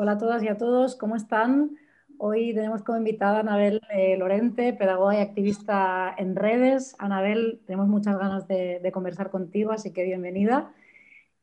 Hola a todas y a todos, ¿cómo están? Hoy tenemos como invitada a Anabel eh, Lorente, pedagoga y activista en redes. Anabel, tenemos muchas ganas de, conversar contigo, así que bienvenida.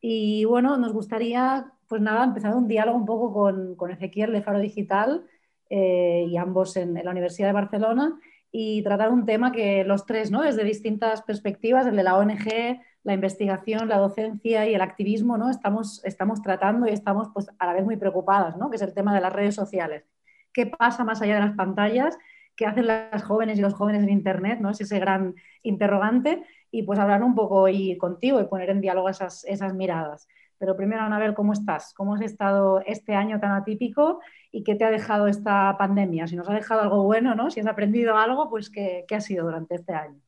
Y bueno, nos gustaría, pues nada, empezar un diálogo un poco con, Ezequiel de Faro Digital eh, y ambos en, la Universidad de Barcelona y tratar un tema que los tres, ¿no? desde distintas perspectivas, el de la ONG, la investigación, la docencia y el activismo, ¿no? Estamos, estamos tratando y estamos pues, a la vez muy preocupadas, ¿no? Que es el tema de las redes sociales. ¿Qué pasa más allá de las pantallas? ¿Qué hacen las jóvenes y los jóvenes en Internet? ¿no? Es ese gran interrogante. Y pues hablar un poco hoy contigo y poner en diálogo esas, esas miradas. Pero primero, Anabel, ¿cómo estás? ¿Cómo has estado este año tan atípico y qué te ha dejado esta pandemia? Si nos ha dejado algo bueno, ¿no? Si has aprendido algo, pues ¿qué, qué ha sido durante este año?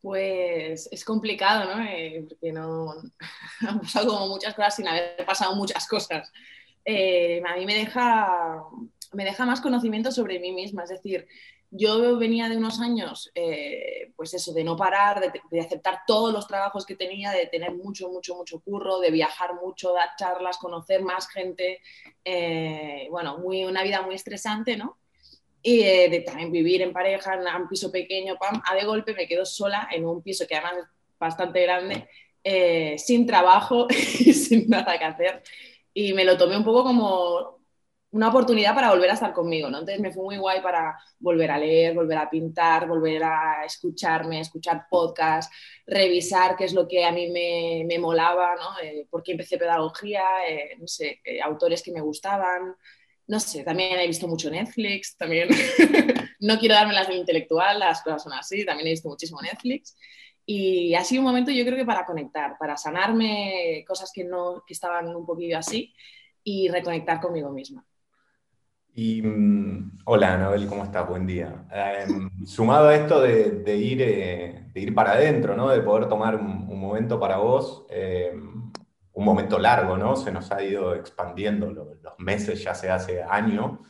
Pues es complicado, ¿no? Eh, porque no han pasado como muchas cosas sin haber pasado muchas cosas. Eh, a mí me deja, me deja más conocimiento sobre mí misma, es decir, yo venía de unos años, eh, pues eso, de no parar, de, aceptar todos los trabajos que tenía, de tener mucho, mucho, mucho curro, de viajar mucho, dar charlas, conocer más gente, bueno, muy, una vida muy estresante, ¿no? Y eh, de también vivir en pareja, en un piso pequeño, pam, a de golpe me quedo sola en un piso que además es bastante grande, eh, sin trabajo y sin nada que hacer. Y me lo tomé un poco como una oportunidad para volver a estar conmigo, ¿no? Entonces me fue muy guay para volver a leer, volver a pintar, volver a escucharme, escuchar podcasts, revisar qué es lo que a mí me, me molaba, ¿no? Eh, por qué empecé pedagogía, no sé, autores que me gustaban, no sé, también he visto mucho Netflix, también no quiero darme las de intelectual, las cosas son así, también he visto muchísimo Netflix. Y ha sido un momento yo creo que para conectar, para sanarme cosas que, no, que estaban un poquillo así y reconectar conmigo misma. Y mm, hola Anabel, ¿cómo estás? Buen día. Em, sumado a esto de, ir, eh, de ir para adentro, ¿no? de poder tomar un, momento para vos, em, un momento largo, ¿no? Se nos ha ido expandiendo los, meses, ya se hace año.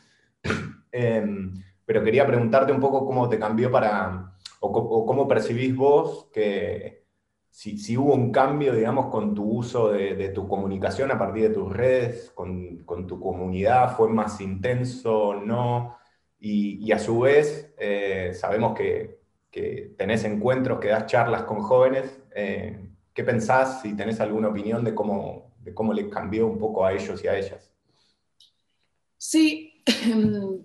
Em, pero quería preguntarte un poco cómo te cambió para, o, cómo percibís vos que si, hubo un cambio, digamos, con tu uso de, tu comunicación a partir de tus redes, con, tu comunidad, fue más intenso, no, y, a su vez eh, sabemos que, que, tenés encuentros, que das charlas con jóvenes. Eh, ¿Qué pensás, si tenés alguna opinión de cómo, de cómo le cambió un poco a ellos y a ellas? Sí,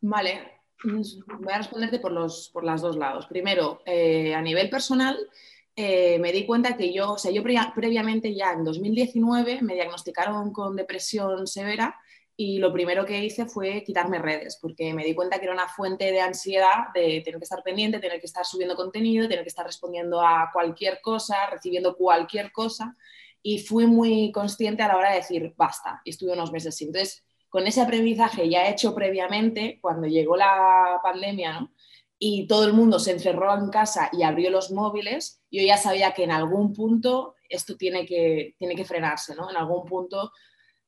vale. Voy a responderte por los, por los dos lados. Primero, eh, a nivel personal, eh, me di cuenta que yo, o sea, yo previamente ya en 2019 me diagnosticaron con depresión severa y lo primero que hice fue quitarme redes, porque me di cuenta que era una fuente de ansiedad de tener que estar pendiente, tener que estar subiendo contenido, tener que estar respondiendo a cualquier cosa, recibiendo cualquier cosa, y fui muy consciente a la hora de decir, basta, y estuve unos meses sin. Entonces, con ese aprendizaje ya hecho previamente, cuando llegó la pandemia, y todo el mundo se encerró en casa y abrió los móviles, yo ya sabía que en algún punto esto tiene que, tiene que frenarse, ¿no? En algún punto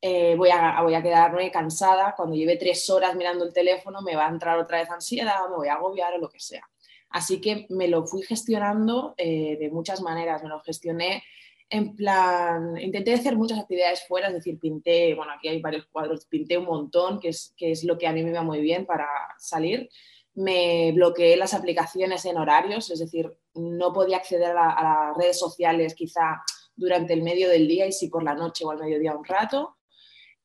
eh, voy, a, voy a quedarme cansada, cuando lleve tres horas mirando el teléfono me va a entrar otra vez ansiedad, me voy a agobiar o lo que sea. Así que me lo fui gestionando eh, de muchas maneras, me lo gestioné en plan, intenté hacer muchas actividades fuera, es decir, pinté, bueno, aquí hay varios cuadros, pinté un montón, que es, que es lo que a mí me iba muy bien para salir. Me bloqueé las aplicaciones en horarios, es decir, no podía acceder a, a las redes sociales quizá durante el medio del día y sí por la noche o al mediodía un rato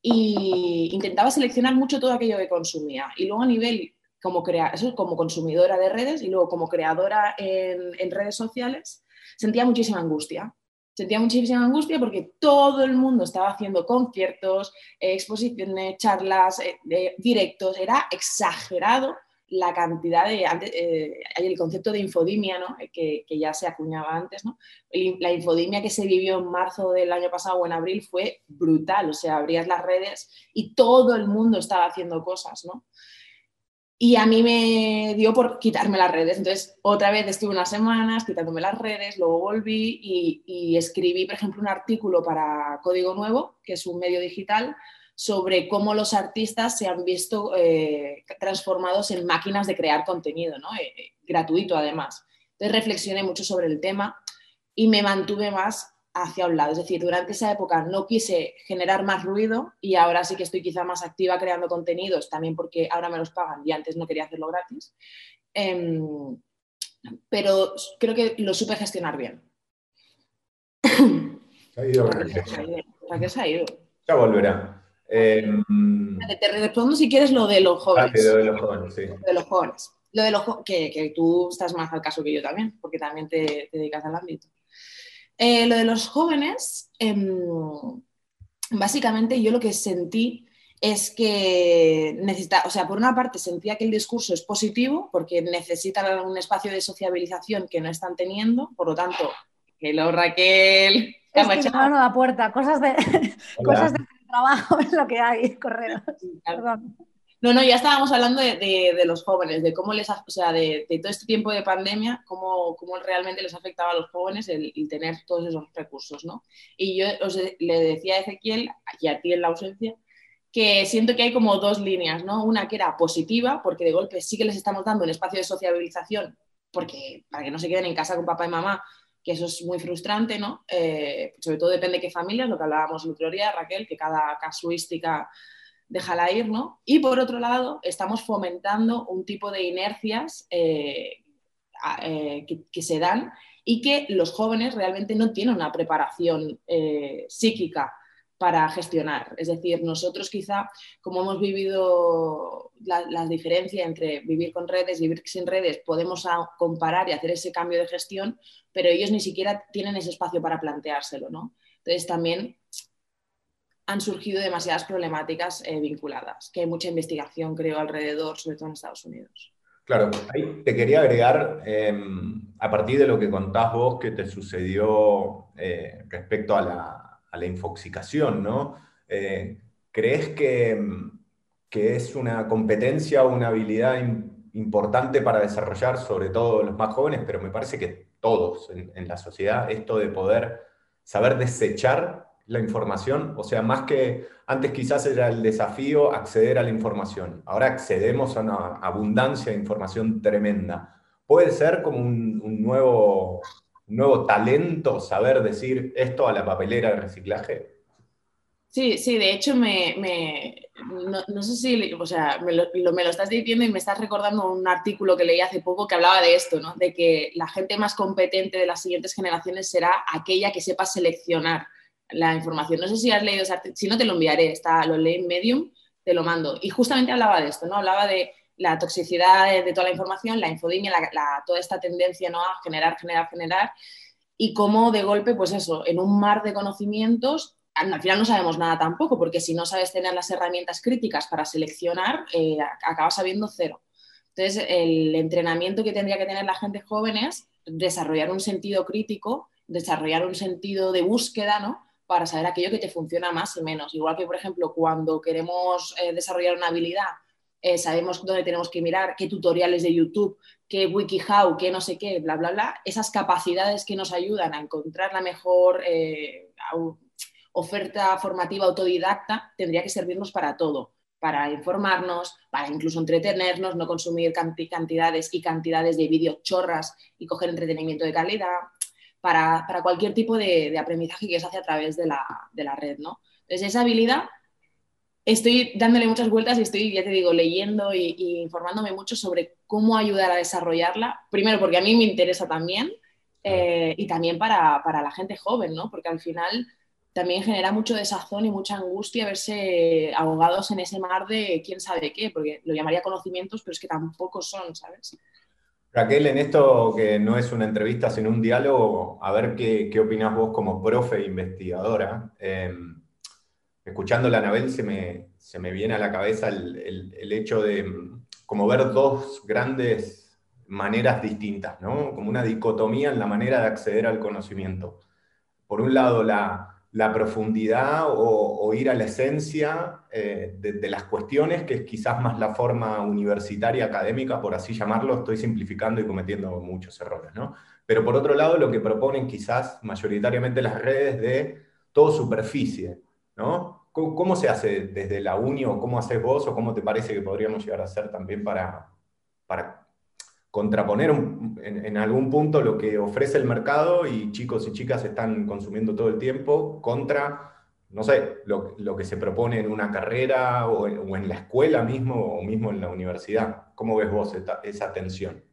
y intentaba seleccionar mucho todo aquello que consumía. Y luego a nivel como, crea como consumidora de redes y luego como creadora en, redes sociales, sentía muchísima angustia. Sentía muchísima angustia porque todo el mundo estaba haciendo conciertos, exposiciones, charlas, eh, directos, era exagerado la cantidad de, eh, hay el concepto de infodimia, ¿no? Eh, que, que, ya se acuñaba antes, ¿no? la infodimia que se vivió en marzo del año pasado o en abril fue brutal, o sea, abrías las redes y todo el mundo estaba haciendo cosas, ¿no? Y a mí me dio por quitarme las redes, entonces otra vez estuve unas semanas quitándome las redes, luego volví y escribí, por ejemplo, un artículo para Código Nuevo, que es un medio digital, sobre cómo los artistas se han visto eh, transformados en máquinas de crear contenido, ¿no? Eh, eh, gratuito además. Entonces reflexioné mucho sobre el tema y me mantuve más hacia un lado. Es decir, durante esa época no quise generar más ruido y ahora sí que estoy quizá más activa creando contenidos, también porque ahora me los pagan y antes no quería hacerlo gratis. Em, pero creo que lo supe gestionar bien. Se ha ido. ¿Para qué se ha ido? Ya volverá. Em, te respondo si quieres lo de los jóvenes. Ah, lo de los jóvenes, sí. Lo de los jóvenes. Lo de los que, que, tú estás más al caso que yo también, porque también te, dedicas al ámbito. Eh, lo de los jóvenes, em, básicamente yo lo que sentí es que necesita, o sea, por una parte sentía que el discurso es positivo porque necesitan un espacio de sociabilización que no están teniendo, por lo tanto, que lo Raquel. Es que no da puerta, cosas de, cosas de trabajo es lo que hay, correos. Perdón. No, no, ya estábamos hablando de, los jóvenes, de cómo les, o sea, de, todo este tiempo de pandemia, cómo, cómo, realmente les afectaba a los jóvenes el, tener todos esos recursos, ¿no? Y yo le decía a Ezequiel, y a ti en la ausencia, que siento que hay como dos líneas, ¿no? Una que era positiva, porque de golpe sí que les estamos dando un espacio de sociabilización, porque para que no se queden en casa con papá y mamá, que eso es muy frustrante, ¿no? Eh, sobre todo depende de qué familias, lo que hablábamos el otro día, Raquel, que cada casuística déjala ir, ¿no? Y por otro lado, estamos fomentando un tipo de inercias eh, eh, que, se dan y que los jóvenes realmente no tienen una preparación psíquica para gestionar. Es decir, nosotros quizá, como hemos vivido la, diferencia entre vivir con redes y vivir sin redes, podemos comparar y hacer ese cambio de gestión, pero ellos ni siquiera tienen ese espacio para planteárselo, ¿no? Entonces también han surgido demasiadas problemáticas eh, vinculadas, que hay mucha investigación, creo, alrededor, sobre todo en Estados Unidos. Claro, ahí te quería agregar, em, a partir de lo que contás vos que te sucedió eh, respecto a la, infoxicación, ¿no? Eh, ¿Crees que, que, es una competencia o una habilidad importante para desarrollar, sobre todo los más jóvenes, pero me parece que todos en, en la sociedad, esto de poder saber desechar la información, o sea, más que antes quizás era el desafío acceder a la información, ahora accedemos a una abundancia de información tremenda. ¿Puede ser como un, nuevo, nuevo talento saber decir esto a la papelera de reciclaje? Sí, sí, de hecho me, no, sé si, o sea, me lo, me estás diciendo y me estás recordando un artículo que leí hace poco que hablaba de esto, ¿no? De que la gente más competente de las siguientes generaciones será aquella que sepa seleccionar la información. No sé si has leído, si no te lo enviaré, está, lo leí en Medium, te lo mando. Y justamente hablaba de esto, ¿no? Hablaba de la toxicidad de, toda la información, la infodemia, toda esta tendencia ¿no? a generar, generar, generar, y cómo de golpe, pues eso, en un mar de conocimientos, al final no sabemos nada tampoco, porque si no sabes tener las herramientas críticas para seleccionar, eh, acabas sabiendo cero. Entonces, el entrenamiento que tendría que tener la gente joven es desarrollar un sentido crítico, desarrollar un sentido de búsqueda, ¿no? para saber aquello que te funciona más y menos. Igual que, por ejemplo, cuando queremos eh, desarrollar una habilidad, eh, sabemos dónde tenemos que mirar, qué tutoriales de YouTube, qué WikiHow, qué no sé qué, bla, bla, bla. Esas capacidades que nos ayudan a encontrar la mejor eh, oferta formativa autodidacta tendría que servirnos para todo para informarnos, para incluso entretenernos, no consumir cantidades y cantidades de vídeos chorras y coger entretenimiento de calidad, para, cualquier tipo de, aprendizaje que se hace a través de la, red, ¿no? Entonces, esa habilidad estoy dándole muchas vueltas y estoy, ya te digo, leyendo y, informándome mucho sobre cómo ayudar a desarrollarla. Primero, porque a mí me interesa también eh, y también para, la gente joven, ¿no? Porque al final también genera mucho desazón y mucha angustia verse ahogados en ese mar de quién sabe qué, porque lo llamaría conocimientos, pero es que tampoco son, ¿sabes? Raquel, en esto que no es una entrevista, sino un diálogo, a ver qué, qué opinás vos como profe e investigadora. Em, escuchando la Anabel se me, se me viene a la cabeza el, el, hecho de mm, como ver dos grandes maneras distintas, ¿no? Como una dicotomía en la manera de acceder al conocimiento. Por un lado, la, la profundidad o, ir a la esencia eh, de, las cuestiones, que es quizás más la forma universitaria académica, por así llamarlo, estoy simplificando y cometiendo muchos errores, ¿no? Pero por otro lado, lo que proponen quizás mayoritariamente las redes de todo superficie, ¿no? ¿Cómo, se hace desde la uni o cómo haces vos o cómo te parece que podríamos llegar a hacer también para, para contraponer en, algún punto lo que ofrece el mercado y chicos y chicas están consumiendo todo el tiempo contra, no sé, lo, que se propone en una carrera o en, la escuela mismo o mismo en la universidad. ¿Cómo ves vos esa tensión?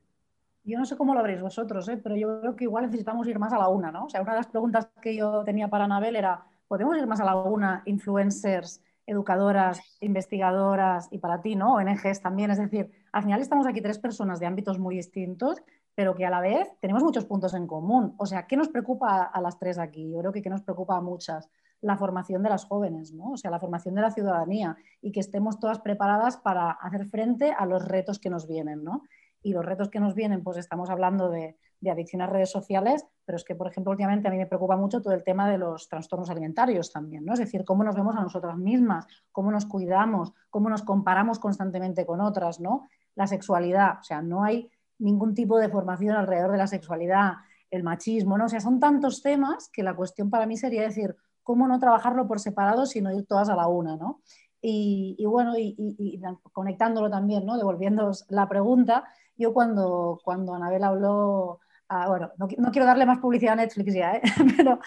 Yo no sé cómo lo veréis vosotros, ¿eh? pero yo creo que igual necesitamos ir más a la una, ¿no? O sea, una de las preguntas que yo tenía para Anabel era, ¿podemos ir más a la una, influencers, educadoras, investigadoras y para ti, ¿no? ONGs también, es decir, al final estamos aquí tres personas de ámbitos muy distintos, pero que a la vez tenemos muchos puntos en común. O sea, ¿qué nos preocupa a las tres aquí? Yo creo que ¿qué nos preocupa a muchas? La formación de las jóvenes, ¿no? O sea, la formación de la ciudadanía y que estemos todas preparadas para hacer frente a los retos que nos vienen, ¿no? Y los retos que nos vienen, pues estamos hablando de, de adicción a redes sociales, pero es que, por ejemplo, últimamente a mí me preocupa mucho todo el tema de los trastornos alimentarios también, ¿no? Es decir, cómo nos vemos a nosotras mismas, cómo nos cuidamos, cómo nos comparamos constantemente con otras, ¿no? la sexualidad, o sea, no hay ningún tipo de formación alrededor de la sexualidad, el machismo, ¿no? O sea, son tantos temas que la cuestión para mí sería decir, ¿cómo no trabajarlo por separado sino ir todas a la una, ¿no? Y, bueno, y, conectándolo también, ¿no? Devolviendo la pregunta, yo cuando, cuando Anabel habló Ah, bueno, no, quiero darle más publicidad a Netflix ya, ¿eh? pero,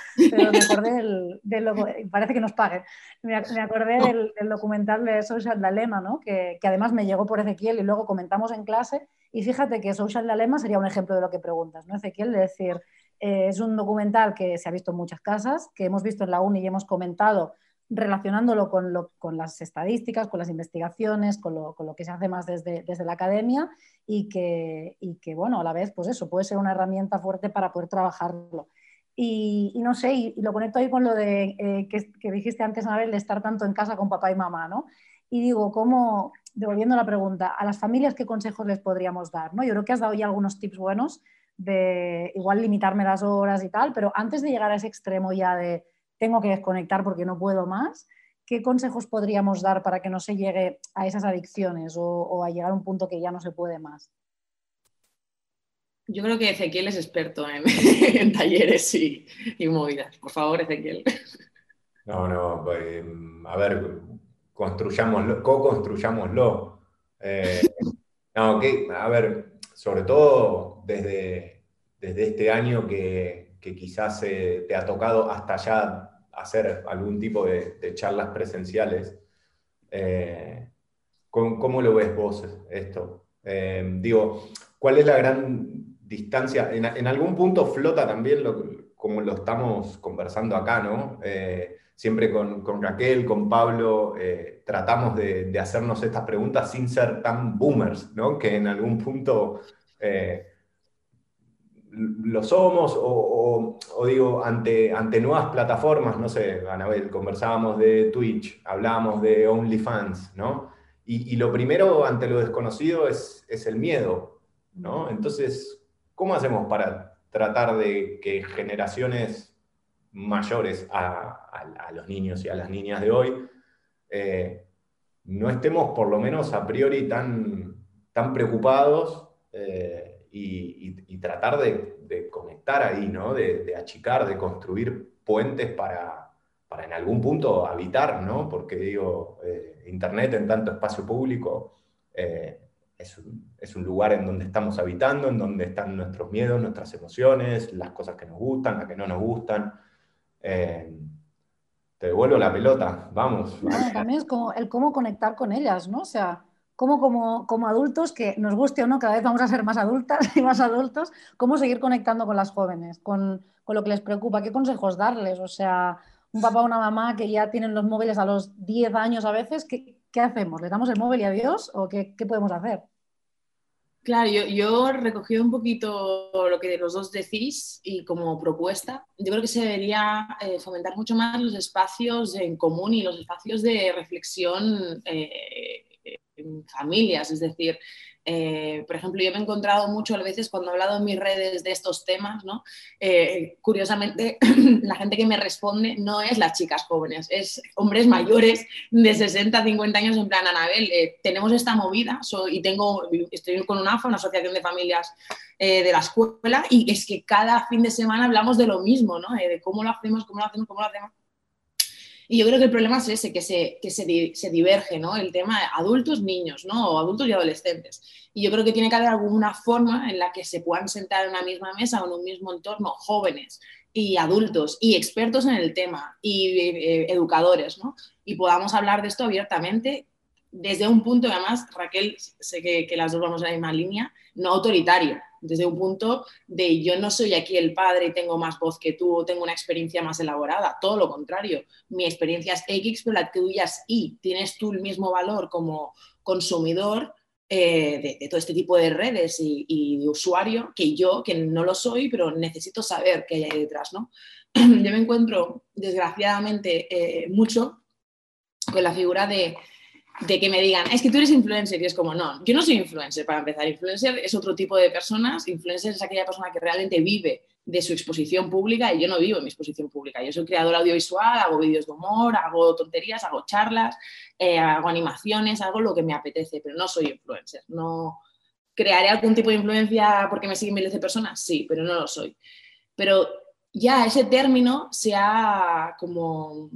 me acordé del, parece que nos paguen, me, acordé del, documental de Social Dilemma, ¿no? que, además me llegó por Ezequiel y luego comentamos en clase, y fíjate que Social Dilemma sería un ejemplo de lo que preguntas, ¿no, Ezequiel? De decir, eh, es un documental que se ha visto en muchas casas, que hemos visto en la uni y hemos comentado relacionándolo con, con, las estadísticas, con las investigaciones, con lo, con lo, que se hace más desde, desde la academia y que, y que, bueno, a la vez, pues eso, puede ser una herramienta fuerte para poder trabajarlo. Y, no sé, y, lo conecto ahí con lo de eh, que, que, dijiste antes, Anabel, de estar tanto en casa con papá y mamá, ¿no? Y digo, ¿cómo, devolviendo la pregunta, a las familias qué consejos les podríamos dar? ¿no? Yo creo que has dado ya algunos tips buenos de igual limitarme las horas y tal, pero antes de llegar a ese extremo ya de tengo que desconectar porque no puedo más. ¿Qué consejos podríamos dar para que no se llegue a esas adicciones o, a llegar a un punto que ya no se puede más? Yo creo que Ezequiel es experto en, talleres y, movidas. Por favor, Ezequiel. No, no, pues, a ver, construyámoslo, co-construyámoslo. Eh, no, a ver, sobre todo desde, desde este año que, que quizás eh, te ha tocado hasta ya hacer algún tipo de, charlas presenciales. Eh, ¿cómo, lo ves vos esto? Eh, digo, ¿cuál es la gran distancia? En, algún punto flota también como lo estamos conversando acá, ¿no? siempre con, Raquel, con Pablo, tratamos de, hacernos estas preguntas sin ser tan boomers, ¿no? Que en algún punto lo somos o, digo, ante, ante nuevas plataformas, no sé, Anabel, conversábamos de Twitch, hablábamos de OnlyFans, ¿no? Y, lo primero ante lo desconocido es, es, el miedo, ¿no? Entonces, ¿cómo hacemos para tratar de que generaciones mayores a, los niños y a las niñas de hoy eh, no estemos por lo menos a priori tan, tan preocupados? Eh, y, tratar de, conectar ahí, ¿no? De, achicar, de construir puentes para, para, en algún punto habitar, ¿no? Porque digo, eh, Internet en tanto espacio público eh, es, un, es, un, lugar en donde estamos habitando, en donde están nuestros miedos, nuestras emociones, las cosas que nos gustan, las que no nos gustan. Eh, te devuelvo la pelota, vamos. también es como el cómo conectar con ellas, ¿no? O sea, cómo como, adultos, que nos guste o no, cada vez vamos a ser más adultas y más adultos, cómo seguir conectando con las jóvenes, con, lo que les preocupa, qué consejos darles. O sea, un papá o una mamá que ya tienen los móviles a los 10 años a veces, ¿qué, hacemos? ¿Le damos el móvil y adiós o qué, podemos hacer? Claro, yo, yo recogí un poquito lo que los dos decís y como propuesta, yo creo que se debería eh, fomentar mucho más los espacios en común y los espacios de reflexión eh, familias. Es decir, eh, por ejemplo, yo me he encontrado mucho a veces cuando he hablado en mis redes de estos temas, ¿no? Eh, curiosamente, la gente que me responde no es las chicas jóvenes, es hombres mayores de 60, 50 años en plan, Anabel, eh, tenemos esta movida y tengo, estoy con una AFA, una asociación de familias de la escuela, y es que cada fin de semana hablamos de lo mismo, ¿no? de cómo lo hacemos, cómo lo hacemos, cómo lo hacemos. Y yo creo que el problema es ese, que se, que se, se diverge, ¿no? El tema de adultos, niños, ¿no? O adultos y adolescentes. Y yo creo que tiene que haber alguna forma en la que se puedan sentar en una misma mesa o en un mismo entorno jóvenes y adultos y expertos en el tema y eh, educadores, ¿no? Y podamos hablar de esto abiertamente desde un punto, además, Raquel, sé que, que las dos vamos en la misma línea, no autoritario, desde un punto de yo no soy aquí el padre y tengo más voz que tú, tengo una experiencia más elaborada, todo lo contrario, mi experiencia es X, pero la tuya es Y, tienes tú el mismo valor como consumidor eh, de, todo este tipo de redes y, de usuario que yo, que no lo soy, pero necesito saber qué hay ahí detrás, ¿no? Yo me encuentro, desgraciadamente, eh, mucho con la figura de de que me digan, es que tú eres influencer y es como, no, yo no soy influencer para empezar, influencer es otro tipo de personas, influencer es aquella persona que realmente vive de su exposición pública y yo no vivo en mi exposición pública, yo soy creadora audiovisual, hago vídeos de humor, hago tonterías, hago charlas, eh, hago animaciones, hago lo que me apetece, pero no soy influencer, no crearé algún tipo de influencia porque me siguen miles de personas, sí, pero no lo soy. Pero ya ese término se ha como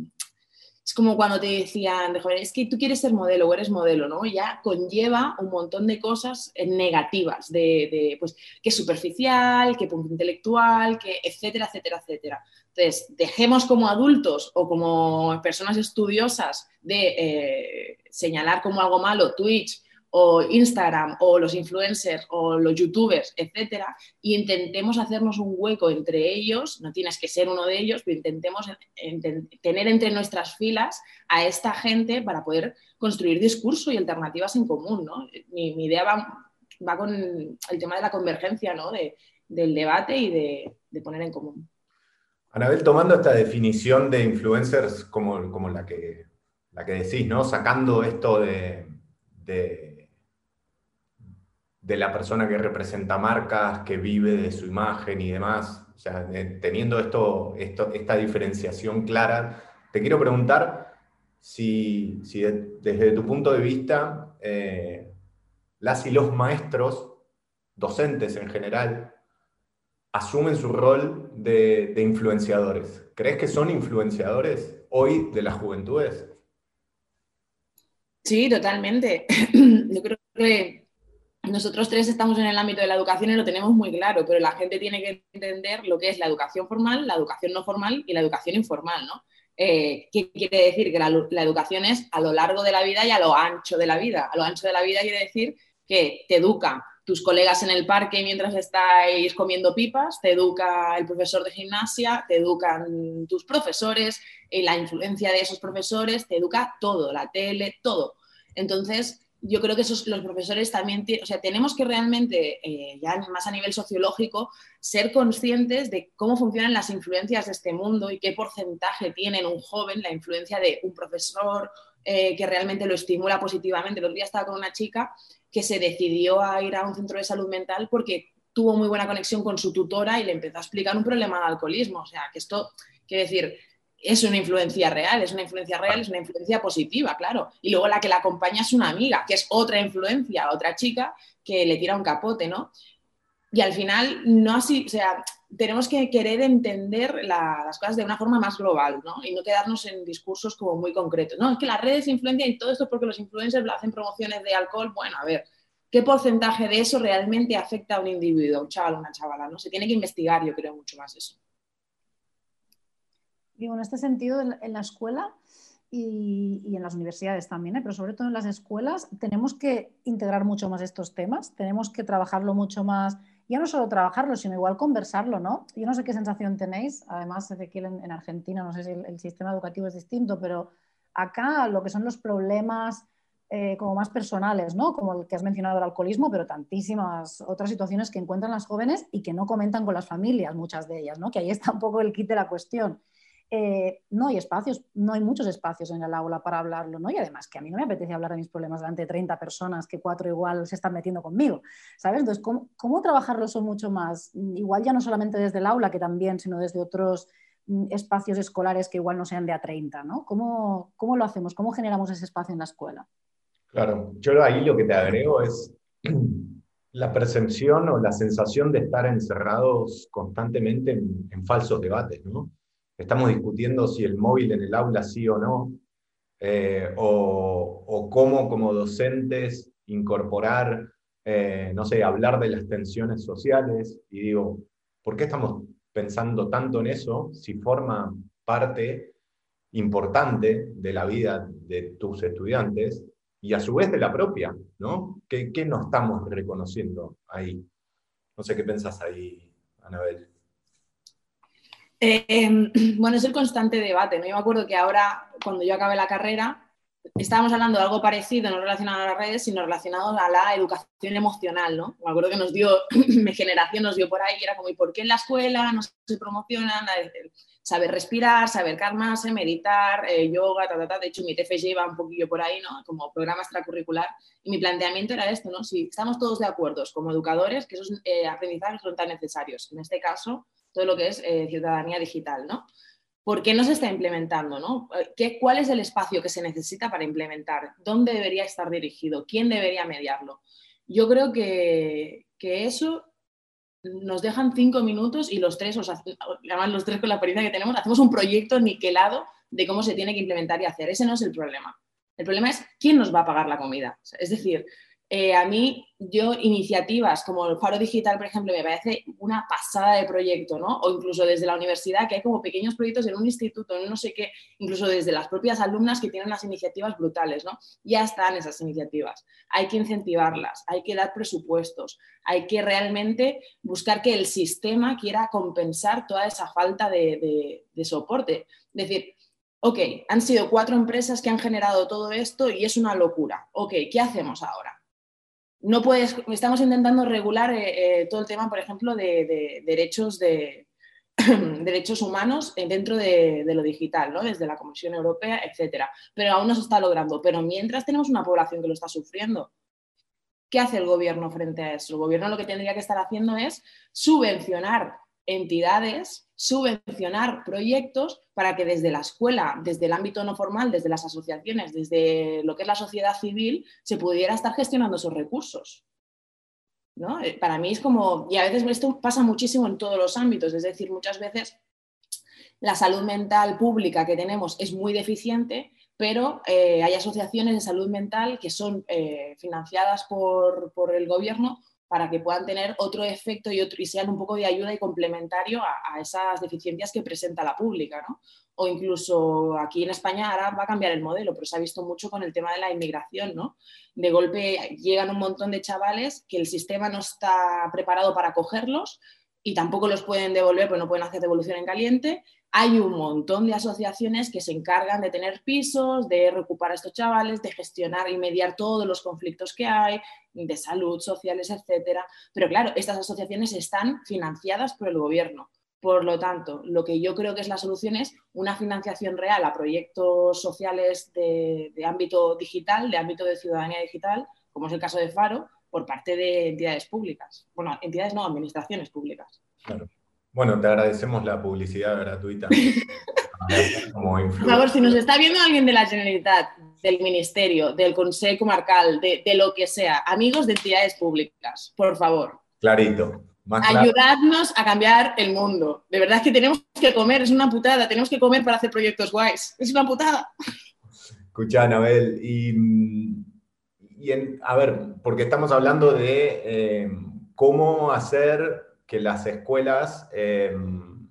es como cuando te decían de joven, es que tú quieres ser modelo o eres modelo, ¿no? Ya conlleva un montón de cosas eh, negativas, de, pues, que es superficial, que punto intelectual, que etcétera, etcétera, etcétera. Entonces, dejemos como adultos o como personas estudiosas de eh, señalar como algo malo Twitch o Instagram o los influencers o los youtubers, etcétera, y intentemos hacernos un hueco entre ellos, no tienes que ser uno de ellos, pero intentemos tener entre nuestras filas a esta gente para poder construir discurso y alternativas en común, ¿no? Mi, idea va, va, con el tema de la convergencia, ¿no? De, del debate y de, de, poner en común. Anabel, tomando esta definición de influencers como, como la, que, la que decís, ¿no? Sacando esto de, de de la persona que representa marcas, que vive de su imagen y demás. Sea, teniendo esto, esto, esta diferenciación clara, te quiero preguntar si, desde tu punto de vista, eh, las y los maestros, docentes en general, asumen su rol de, de influenciadores. ¿Crees que son influenciadores hoy de las juventudes? Sí, totalmente. Yo creo que nosotros tres estamos en el ámbito de la educación y lo tenemos muy claro, pero la gente tiene que entender lo que es la educación formal, la educación no formal y la educación informal, ¿no? Eh, ¿Qué quiere decir? Que la, educación es a lo largo de la vida y a lo ancho de la vida. A lo ancho de la vida quiere decir que te educa tus colegas en el parque mientras estáis comiendo pipas, te educa el profesor de gimnasia, te educan tus profesores, y la influencia de esos profesores, te educa todo, la tele, todo. Entonces, yo creo que esos, los profesores también, o sea, tenemos que realmente, eh, ya más a nivel sociológico, ser conscientes de cómo funcionan las influencias de este mundo y qué porcentaje tiene en un joven la influencia de un profesor eh, que realmente lo estimula positivamente. El otro día estaba con una chica que se decidió a ir a un centro de salud mental porque tuvo muy buena conexión con su tutora y le empezó a explicar un problema de alcoholismo. O sea, que esto, quiere decir, es una influencia real, es una influencia real, es una influencia positiva, claro. Y luego la que la acompaña es una amiga, que es otra influencia, otra chica que le tira un capote, ¿no? Y al final, no así, o sea, tenemos que querer entender las cosas de una forma más global, ¿no? Y no quedarnos en discursos como muy concretos. No, es que las redes influencian y todo esto porque los influencers hacen promociones de alcohol. Bueno, a ver, ¿qué porcentaje de eso realmente afecta a un individuo, a un chaval, a una chavala? ¿no? Se tiene que investigar, yo creo, mucho más eso digo, en este sentido, en, la escuela y, en las universidades también, ¿eh? pero sobre todo en las escuelas, tenemos que integrar mucho más estos temas, tenemos que trabajarlo mucho más, ya no solo trabajarlo, sino igual conversarlo, ¿no? Yo no sé qué sensación tenéis, además, Ezequiel, en, en Argentina, no sé si el, sistema educativo es distinto, pero acá lo que son los problemas eh, como más personales, ¿no? Como el que has mencionado el alcoholismo, pero tantísimas otras situaciones que encuentran las jóvenes y que no comentan con las familias, muchas de ellas, ¿no? Que ahí está un poco el kit de la cuestión. Eh, no hay espacios, no hay muchos espacios en el aula para hablarlo, ¿no? Y además que a mí no me apetece hablar de mis problemas delante de 30 personas que cuatro igual se están metiendo conmigo, ¿sabes? Entonces, ¿cómo, cómo trabajarlo mucho más? Igual ya no solamente desde el aula, que también, sino desde otros mm, espacios escolares que igual no sean de a 30, ¿no? ¿Cómo, ¿Cómo lo hacemos? ¿Cómo generamos ese espacio en la escuela? Claro, yo ahí lo que te agrego es la percepción o la sensación de estar encerrados constantemente en, en falsos debates, ¿no? Estamos discutiendo si el móvil en el aula sí o no, eh, o, cómo como docentes incorporar, eh, no sé, hablar de las tensiones sociales. Y digo, ¿por qué estamos pensando tanto en eso si forma parte importante de la vida de tus estudiantes y a su vez de la propia, ¿no? ¿Qué, qué no estamos reconociendo ahí? No sé qué pensás ahí, Anabel. Eh, bueno, es el constante debate. ¿no? Yo me acuerdo que ahora, cuando yo acabé la carrera, estábamos hablando de algo parecido, no relacionado a las redes, sino relacionado a la educación emocional, ¿no? Me acuerdo que nos dio, mi generación nos dio por ahí, era como, ¿y por qué en la escuela no se promociona saber respirar, saber calmarse, meditar, eh, yoga, ta, ta, ta. De hecho, mi TFG iba un poquillo por ahí, ¿no? Como programa extracurricular. Y mi planteamiento era esto, ¿no? Si estamos todos de acuerdo como educadores, que esos eh, aprendizajes son tan necesarios. En este caso, todo lo que es eh, ciudadanía digital, ¿no? ¿Por qué no se está implementando? ¿no? ¿Qué, ¿Cuál es el espacio que se necesita para implementar? ¿Dónde debería estar dirigido? ¿Quién debería mediarlo? Yo creo que, eso nos dejan cinco minutos y los tres, o sea, además los tres con la experiencia que tenemos, hacemos un proyecto niquelado de cómo se tiene que implementar y hacer. Ese no es el problema. El problema es quién nos va a pagar la comida. Es decir, eh, a mí, yo, iniciativas como el Faro Digital, por ejemplo, me parece una pasada de proyecto, ¿no? O incluso desde la universidad, que hay como pequeños proyectos en un instituto, en no sé qué, incluso desde las propias alumnas que tienen las iniciativas brutales, ¿no? Ya están esas iniciativas. Hay que incentivarlas, hay que dar presupuestos, hay que realmente buscar que el sistema quiera compensar toda esa falta de, de soporte. Es decir, ok, han sido cuatro empresas que han generado todo esto y es una locura. Ok, ¿qué hacemos ahora? No puedes, estamos intentando regular eh, eh, todo el tema, por ejemplo, de, derechos de derechos humanos dentro de, lo digital, ¿no? desde la Comisión Europea, etcétera. Pero aún no se está logrando. Pero mientras tenemos una población que lo está sufriendo, ¿qué hace el gobierno frente a eso? El gobierno lo que tendría que estar haciendo es subvencionar entidades subvencionar proyectos para que desde la escuela, desde el ámbito no formal, desde las asociaciones, desde lo que es la sociedad civil, se pudiera estar gestionando esos recursos. ¿no? Eh, para mí es como, y a veces esto pasa muchísimo en todos los ámbitos, es decir, muchas veces la salud mental pública que tenemos es muy deficiente, pero eh, hay asociaciones de salud mental que son eh, financiadas por, por el gobierno para que puedan tener otro efecto y, otro, sean un poco de ayuda y complementario a, esas deficiencias que presenta la pública. ¿no? O incluso aquí en España ahora va a cambiar el modelo, pero se ha visto mucho con el tema de la inmigración. ¿no? De golpe llegan un montón de chavales que el sistema no está preparado para acogerlos y tampoco los pueden devolver, porque no pueden hacer devolución en caliente hay un montón de asociaciones que se encargan de tener pisos, de recuperar a estos chavales, de gestionar y mediar todos los conflictos que hay, de salud, sociales, etcétera. Pero claro, estas asociaciones están financiadas por el gobierno. Por lo tanto, lo que yo creo que es la solución es una financiación real a proyectos sociales de, ámbito digital, de ámbito de ciudadanía digital, como es el caso de Faro, por parte de entidades públicas. Bueno, entidades no, administraciones públicas. Claro. Bueno, te agradecemos la publicidad gratuita. Por favor, si nos está viendo alguien de la Generalitat, del Ministerio, del Consejo Comarcal, de, lo que sea, amigos de entidades públicas, por favor. Clarito. Ayudadnos a cambiar el mundo. De verdad que tenemos que comer, es una putada. Tenemos que comer para hacer proyectos guays. Es una putada. Escucha, Anabel, y, a ver, porque estamos hablando de eh, cómo hacer que las escuelas em,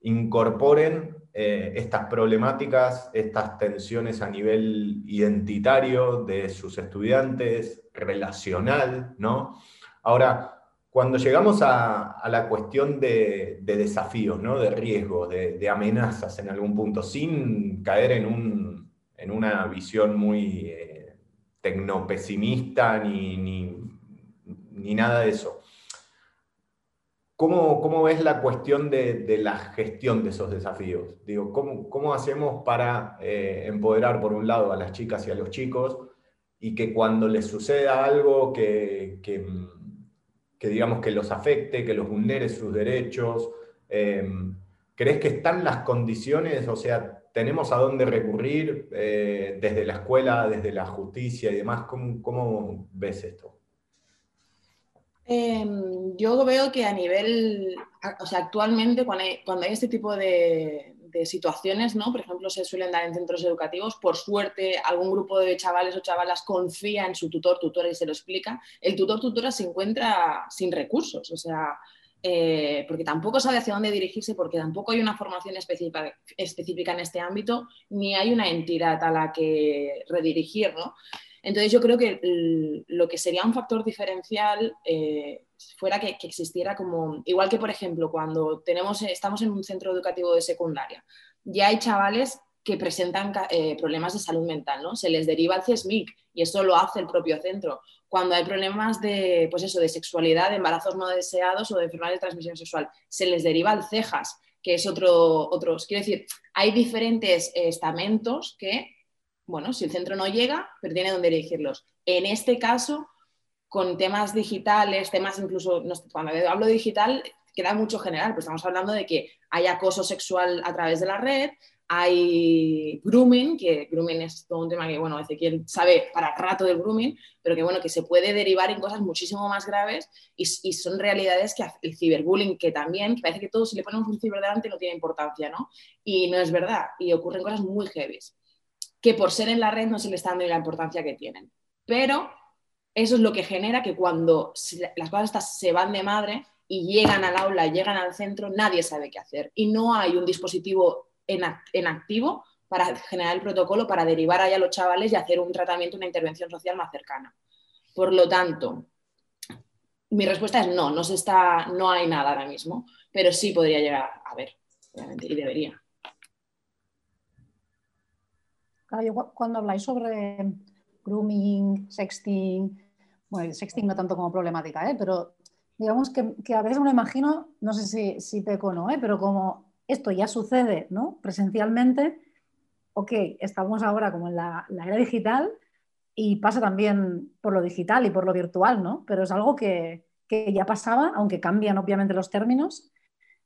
incorporen eh, estas problemáticas, estas tensiones a nivel identitario de sus estudiantes, relacional, ¿no? Ahora, cuando llegamos a, la cuestión de, desafíos, ¿no? de riesgos, de, amenazas en algún punto, sin caer en, un, en una visión muy eh, tecnopesimista ni, ni nada de eso, ¿Cómo, ves la cuestión de, la gestión de esos desafíos? Digo, ¿cómo, hacemos para eh, empoderar, por un lado, a las chicas y a los chicos y que cuando les suceda algo que, digamos, que los afecte, que los vulnere sus derechos, em, ¿crees que están las condiciones? O sea, ¿tenemos a dónde recurrir eh, desde la escuela, desde la justicia y demás? cómo ves esto? Em, yo veo que a nivel, o sea, actualmente cuando hay, este tipo de, situaciones, ¿no? Por ejemplo, se suelen dar en centros educativos. Por suerte, algún grupo de chavales o chavalas confía en su tutor, tutora y se lo explica. El tutor, tutora se encuentra sin recursos, o sea, eh, porque tampoco sabe hacia dónde dirigirse, porque tampoco hay una formación específica, específica en este ámbito, ni hay una entidad a la que redirigir, ¿no? Entonces yo creo que lo que sería un factor diferencial eh, fuera que, existiera como, igual que por ejemplo cuando tenemos, estamos en un centro educativo de secundaria, ya hay chavales que presentan eh, problemas de salud mental, ¿no? Se les deriva al CESMIC y eso lo hace el propio centro. Cuando hay problemas de, pues eso, de sexualidad, de embarazos no deseados o de enfermedades de transmisión sexual, se les deriva al CEJAS, que es otro, otros, quiero decir, hay diferentes estamentos que bueno, si el centro no llega, pero tiene dónde dirigirlos. En este caso, con temas digitales, temas incluso, cuando hablo digital, queda mucho general, pues estamos hablando de que hay acoso sexual a través de la red, hay grooming, que grooming es todo un tema que, bueno, Ezequiel sabe para rato del grooming, pero que, bueno, que se puede derivar en cosas muchísimo más graves y, son realidades que el ciberbullying, que también, que parece que todo si le ponemos un ciber delante no tiene importancia, ¿no? Y no es verdad, y ocurren cosas muy heavies que por ser en la red no se le está dando la importancia que tienen. Pero eso es lo que genera que cuando las cosas se van de madre y llegan al aula, llegan al centro, nadie sabe qué hacer. Y no hay un dispositivo en, activo para generar el protocolo, para derivar allá a los chavales y hacer un tratamiento, una intervención social más cercana. Por lo tanto, mi respuesta es no, no, se está, no hay nada ahora mismo, pero sí podría llegar a ver, y debería. Cuando habláis sobre grooming, sexting, bueno, sexting no tanto como problemática, ¿eh? pero digamos que, a veces me imagino, no sé si, si peco o no, ¿eh? pero como esto ya sucede ¿no? presencialmente, ok, estamos ahora como en la, era digital y pasa también por lo digital y por lo virtual, ¿no? Pero es algo que, que ya pasaba, aunque cambian obviamente los términos,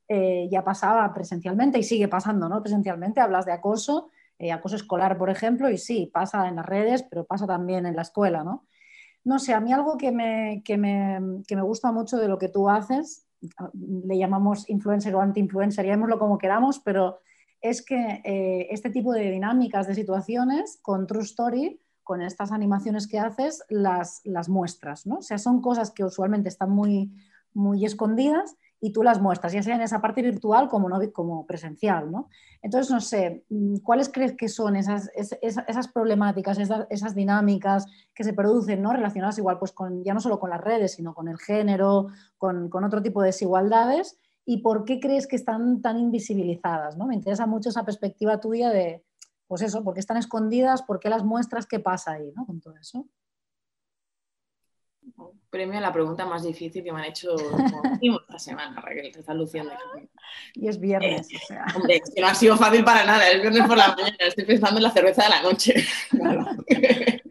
eh, ya pasaba presencialmente y sigue pasando, ¿no? Presencialmente hablas de acoso eh, acoso escolar, por ejemplo, y sí, pasa en las redes, pero pasa también en la escuela, ¿no? No sé, a mí algo que me, que me, que me gusta mucho de lo que tú haces, le llamamos influencer o anti-influencer, llamémoslo como queramos, pero es que eh, este tipo de dinámicas, de situaciones, con True Story, con estas animaciones que haces, las, las muestras, ¿no? O sea, son cosas que usualmente están muy, muy escondidas y tú las muestras, ya sea en esa parte virtual como, no, como presencial. ¿no? Entonces, no sé, mm, ¿cuáles crees que son esas, esas, problemáticas, esas, dinámicas que se producen ¿no? relacionadas igual pues con, ya no solo con las redes, sino con el género, con, con otro tipo de desigualdades? ¿Y por qué crees que están tan invisibilizadas? ¿no? Me interesa mucho esa perspectiva tuya de, pues eso, ¿por qué están escondidas? ¿Por qué las muestras? ¿Qué pasa ahí ¿no? con todo eso? Premio a la pregunta más difícil que me han hecho esta semana, Raquel, te estás luciendo. Y es viernes, Hombre, que no ha sido fácil para nada, es viernes por la mañana, estoy pensando en la cerveza de la noche.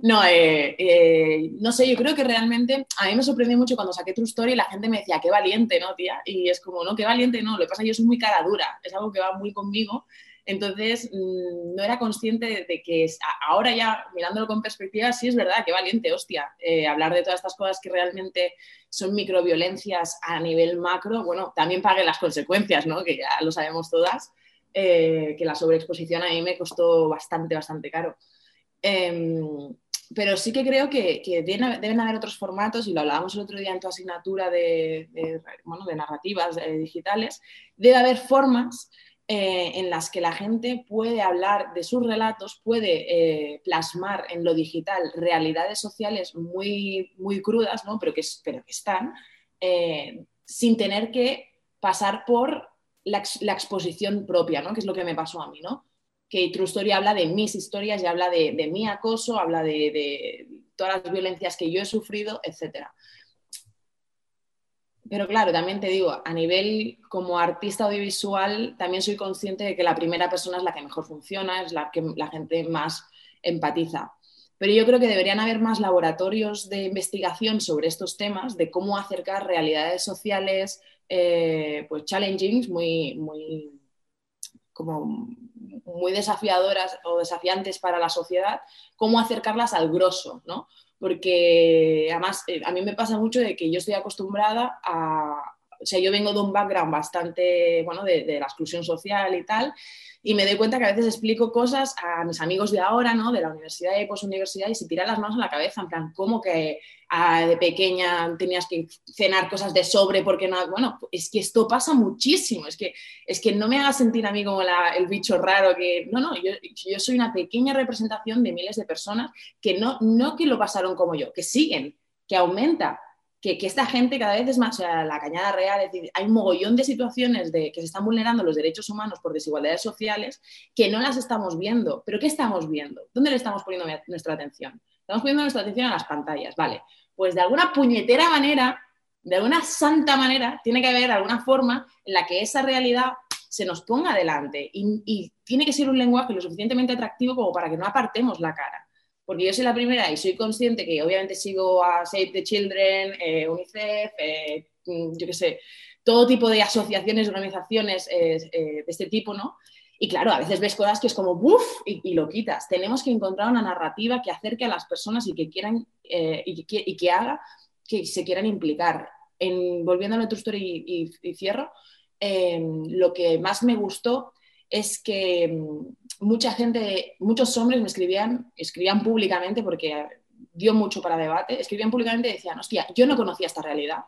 no, eh, eh, no sé, yo creo que realmente a mí me sorprendió mucho cuando saqué True Story y la gente me decía, qué valiente, ¿no, tía? Y es como, no, qué valiente, no, lo que pasa es que yo soy muy cara dura, es algo que va muy conmigo entonces, mm, no era consciente de, que ahora ya, mirándolo con perspectiva, sí es verdad, qué valiente, hostia, eh, hablar de todas estas cosas que realmente son microviolencias a nivel macro, bueno, también pague las consecuencias, ¿no? Que ya lo sabemos todas, eh, que la sobreexposición a mí me costó bastante, bastante caro. Em, pero sí que creo que, deben, haber otros formatos, y lo hablábamos el otro día en tu asignatura de, de narrativas eh, digitales, debe haber formas eh, en las que la gente puede hablar de sus relatos, puede eh, plasmar en lo digital realidades sociales muy, muy crudas, ¿no? pero, que, pero que están, eh, sin tener que pasar por la, exposición propia, ¿no? que es lo que me pasó a mí. ¿no? Que True Story habla de mis historias y habla de, mi acoso, habla de, de, todas las violencias que yo he sufrido, etcétera. Pero claro, también te digo, a nivel como artista audiovisual, también soy consciente de que la primera persona es la que mejor funciona, es la que la gente más empatiza. Pero yo creo que deberían haber más laboratorios de investigación sobre estos temas, de cómo acercar realidades sociales, eh, pues challenging, muy, muy, como muy desafiadoras o desafiantes para la sociedad, cómo acercarlas al grosso, ¿no? Porque además eh, a mí me pasa mucho de que yo estoy acostumbrada a, o sea, yo vengo de un background bastante, bueno, de, de la exclusión social y tal, y me doy cuenta que a veces explico cosas a mis amigos de ahora, ¿no? De la universidad y posuniversidad y se tiran las manos a la cabeza, en plan, ¿cómo que ah, de pequeña tenías que cenar cosas de sobre porque no? Bueno, es que esto pasa muchísimo, es que, es que no me hagas sentir a mí como el bicho raro que, no, no, yo, yo soy una pequeña representación de miles de personas que no, no que lo pasaron como yo, que siguen, que aumenta, que, esta gente cada vez es más, o sea, la cañada real, es decir, hay un mogollón de situaciones de que se están vulnerando los derechos humanos por desigualdades sociales que no las estamos viendo. ¿Pero qué estamos viendo? ¿Dónde le estamos poniendo nuestra atención? Estamos poniendo nuestra atención a las pantallas, ¿vale? Pues de alguna puñetera manera, de alguna santa manera, tiene que haber alguna forma en la que esa realidad se nos ponga adelante y, y tiene que ser un lenguaje lo suficientemente atractivo como para que no apartemos la cara porque yo soy la primera y soy consciente que obviamente sigo a Save the Children, eh, UNICEF, eh, mm, yo qué sé, todo tipo de asociaciones, organizaciones eh, de este tipo, ¿no? Y claro, a veces ves cosas que es como ¡buf! Y, lo quitas. Tenemos que encontrar una narrativa que acerque a las personas y que quieran y que, y, que, haga que se quieran implicar. En, volviendo a nuestro story y, y cierro, lo que más me gustó es que mm, mucha gente, muchos hombres me escribían, escribían públicamente porque dio mucho para debate, escribían públicamente y decían, hostia, yo no conocía esta realidad.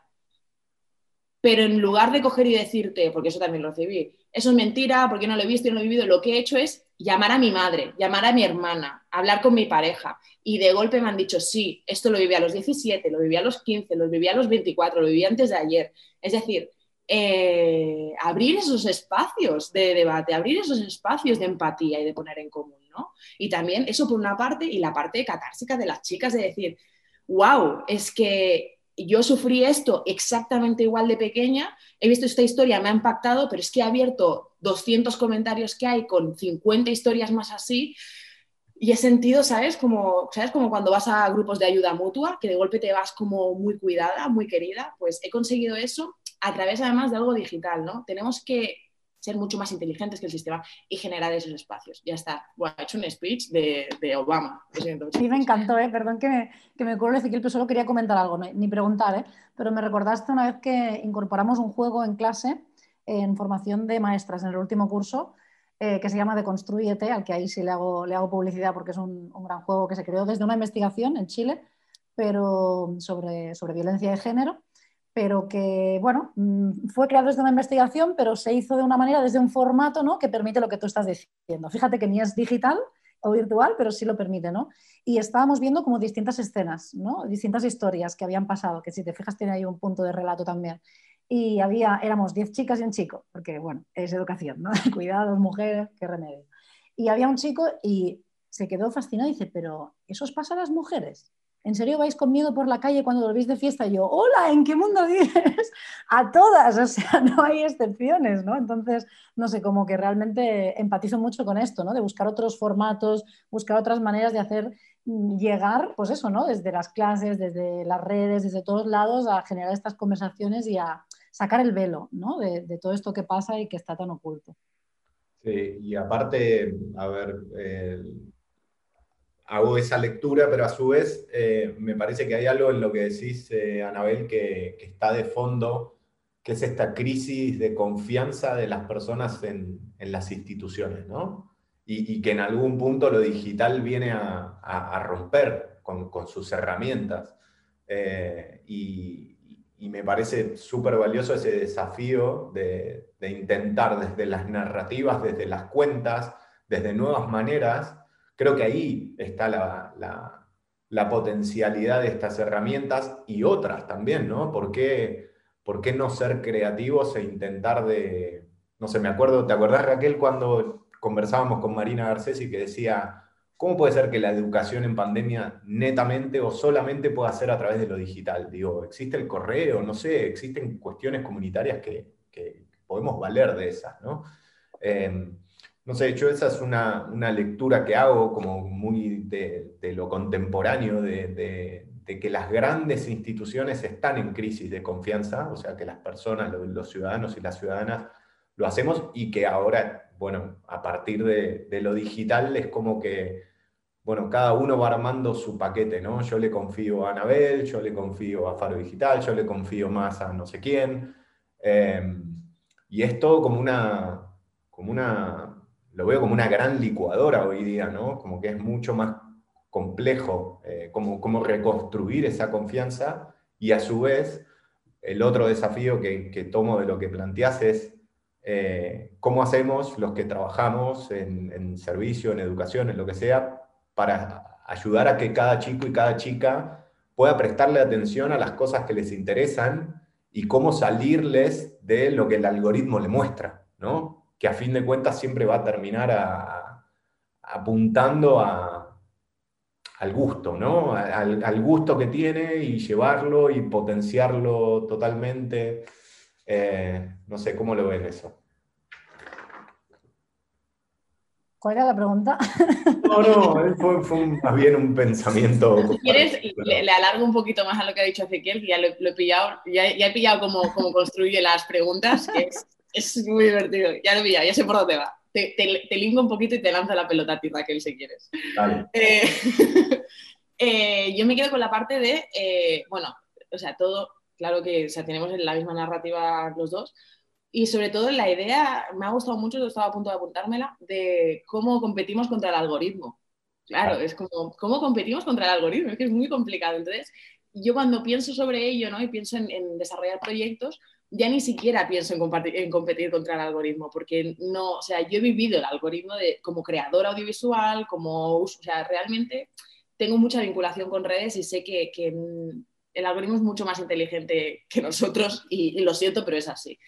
Pero en lugar de coger y decirte, porque eso también lo recibí, eso es mentira, porque no lo he visto y no lo he vivido, lo que he hecho es llamar a mi madre, llamar a mi hermana, hablar con mi pareja. Y de golpe me han dicho, sí, esto lo viví a los 17, lo viví a los 15, lo viví a los 24, lo viví antes de ayer. Es decir, eh, abrir esos espacios de debate, abrir esos espacios de empatía y de poner en común, ¿no? Y también eso por una parte y la parte catársica de las chicas de decir, wow, es que yo sufrí esto exactamente igual de pequeña, he visto esta historia, me ha impactado, pero es que he abierto 200 comentarios que hay con 50 historias más así y he sentido, ¿sabes? Como, ¿sabes? Como cuando vas a grupos de ayuda mutua, que de golpe te vas como muy cuidada, muy querida, pues he conseguido eso a través además de algo digital, ¿no? Tenemos que ser mucho más inteligentes que el sistema y generar esos espacios. Ya está. Bueno, he hecho un speech de, Obama. sí, me encantó, ¿eh? perdón que me, que me acuerdo, Ezequiel, pero solo quería comentar algo, ni preguntar, ¿eh? pero me recordaste una vez que incorporamos un juego en clase en formación de maestras en el último curso eh, que se llama Deconstruyete, al que ahí sí le hago, le hago publicidad porque es un, un, gran juego que se creó desde una investigación en Chile pero sobre, sobre violencia de género pero que, bueno, mm, fue creado desde una investigación, pero se hizo de una manera, desde un formato, ¿no? Que permite lo que tú estás diciendo. Fíjate que ni es digital o virtual, pero sí lo permite, ¿no? Y estábamos viendo como distintas escenas, ¿no? Distintas historias que habían pasado, que si te fijas tiene ahí un punto de relato también. Y había, éramos 10 chicas y un chico, porque, bueno, es educación, ¿no? Cuidados, mujeres, qué remedio. Y había un chico y se quedó fascinado y dice, pero ¿eso os pasa a las mujeres? ¿En serio vais conmigo por la calle cuando volvéis de fiesta? Y yo, hola, ¿en qué mundo vives? A todas, o sea, no hay excepciones, ¿no? Entonces, no sé, como que realmente empatizo mucho con esto, ¿no? De buscar otros formatos, buscar otras maneras de hacer mm, llegar, pues eso, ¿no? Desde las clases, desde las redes, desde todos lados, a generar estas conversaciones y a sacar el velo, ¿no? De, todo esto que pasa y que está tan oculto. Sí, y aparte, a ver, hago esa lectura, pero a su vez eh, me parece que hay algo en lo que decís, eh, Anabel, que, está de fondo, que es esta crisis de confianza de las personas en, las instituciones, ¿no? Y, que en algún punto lo digital viene a, romper con, sus herramientas. Eh, y, me parece súper valioso ese desafío de, de intentar desde las narrativas, desde las cuentas, desde nuevas maneras, Creo que ahí está la, potencialidad de estas herramientas y otras también, ¿no? ¿Por qué, ¿Por qué, no ser creativos e intentar de, no sé, me acuerdo, ¿te acordás Raquel cuando conversábamos con Marina Garcés y que decía, ¿cómo puede ser que la educación en pandemia netamente o solamente pueda ser a través de lo digital? Digo, existe el correo, no sé, existen cuestiones comunitarias que, podemos valer de esas, ¿no? Eh, no sé, yo esa es una, lectura que hago como muy de, lo contemporáneo, de, que las grandes instituciones están en crisis de confianza, o sea, que las personas, los, ciudadanos y las ciudadanas lo hacemos y que ahora, bueno, a partir de, lo digital es como que, bueno, cada uno va armando su paquete, ¿no? Yo le confío a Anabel, yo le confío a Faro Digital, yo le confío más a no sé quién. Em, y es todo como una, como una, lo veo como una gran licuadora hoy día, ¿no? Como que es mucho más complejo eh, como, como reconstruir esa confianza y a su vez el otro desafío que, tomo de lo que planteas es eh, cómo hacemos los que trabajamos en, en, servicio, en educación, en lo que sea, para ayudar a que cada chico y cada chica pueda prestarle atención a las cosas que les interesan y cómo salirles de lo que el algoritmo le muestra, ¿no? Que a fin de cuentas siempre va a terminar apuntando al gusto, ¿no? Al, al, gusto que tiene y llevarlo y potenciarlo totalmente. Eh, no sé, ¿cómo lo ven eso? ¿Cuál era la pregunta? No, no, fue, más bien un pensamiento. Si quieres, le, alargo un poquito más a lo que ha dicho Ezequiel, que ya lo, he pillado, ya, he pillado cómo, cómo, construye las preguntas, que es, es, muy divertido. Ya lo pillado, ya sé por dónde va. Te, te, lingo un poquito y te lanza la pelota a ti, Raquel, si quieres. Vale. Eh, eh, yo me quedo con la parte de, eh, bueno, o sea, todo, claro que o sea, tenemos la misma narrativa los dos, y sobre todo la idea, me ha gustado mucho, yo estaba a punto de apuntármela, de cómo competimos contra el algoritmo. Claro, es como, ¿cómo competimos contra el algoritmo? Es que es muy complicado. Entonces, yo cuando pienso sobre ello ¿no? y pienso en, desarrollar proyectos, ya ni siquiera pienso en, en, competir contra el algoritmo, porque no, o sea, yo he vivido el algoritmo de, como creador audiovisual, como, o sea, realmente tengo mucha vinculación con redes y sé que, que el algoritmo es mucho más inteligente que nosotros y, y, lo siento, pero es así.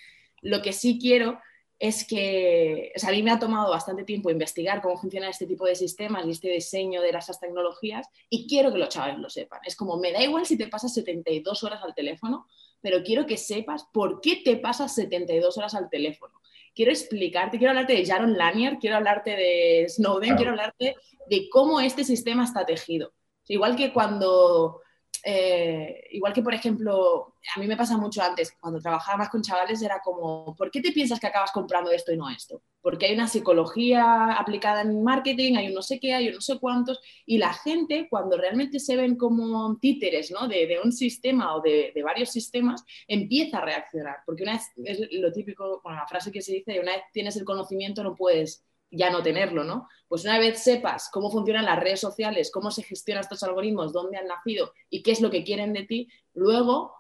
Lo que sí quiero es que, o sea, a mí me ha tomado bastante tiempo investigar cómo funciona este tipo de sistemas y este diseño de esas tecnologías y quiero que los chavales lo sepan. Es como, me da igual si te pasas 72 horas al teléfono, pero quiero que sepas por qué te pasas 72 horas al teléfono. Quiero explicarte, quiero hablarte de Jaron Lanier, quiero hablarte de Snowden, quiero hablarte de cómo este sistema está tejido. Igual que cuando eh, igual que, por ejemplo, a mí me pasa mucho antes, cuando trabajaba más con chavales, era como, ¿por qué te piensas que acabas comprando esto y no esto? Porque hay una psicología aplicada en marketing, hay un no sé qué, hay un no sé cuántos, y la gente, cuando realmente se ven como títeres ¿no? de, un sistema o de, de, varios sistemas, empieza a reaccionar. Porque una vez, es lo típico, bueno, la frase que se dice, una vez tienes el conocimiento no puedes ya no tenerlo, ¿no? Pues una vez sepas cómo funcionan las redes sociales, cómo se gestionan estos algoritmos, dónde han nacido y qué es lo que quieren de ti, luego,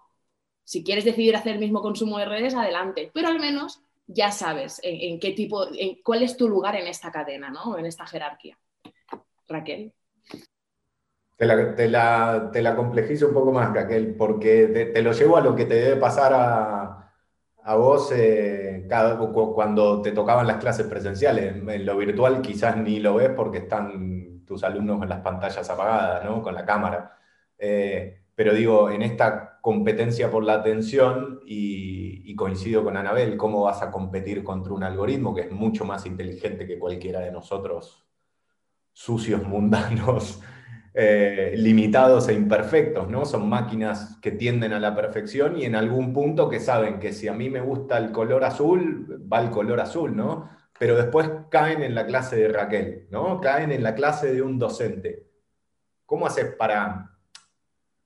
si quieres decidir hacer el mismo consumo de redes, adelante, pero al menos ya sabes en, qué tipo, en cuál es tu lugar en esta cadena, ¿no? En esta jerarquía. Raquel. Te la, te complejizo un poco más, Raquel, porque te lo llevo a lo que te debe pasar a, a vos eh, cada, cuando te tocaban las clases presenciales? En lo virtual quizás ni lo ves porque están tus alumnos con las pantallas apagadas, ¿no? con la cámara. Eh, pero digo, en esta competencia por la atención, y, y, coincido con Anabel, ¿cómo vas a competir contra un algoritmo que es mucho más inteligente que cualquiera de nosotros, sucios, mundanos? Eh, limitados e imperfectos, ¿no? Son máquinas que tienden a la perfección y en algún punto que saben que si a mí me gusta el color azul, va el color azul, ¿no? Pero después caen en la clase de Raquel, ¿no? Caen en la clase de un docente. ¿Cómo haces para,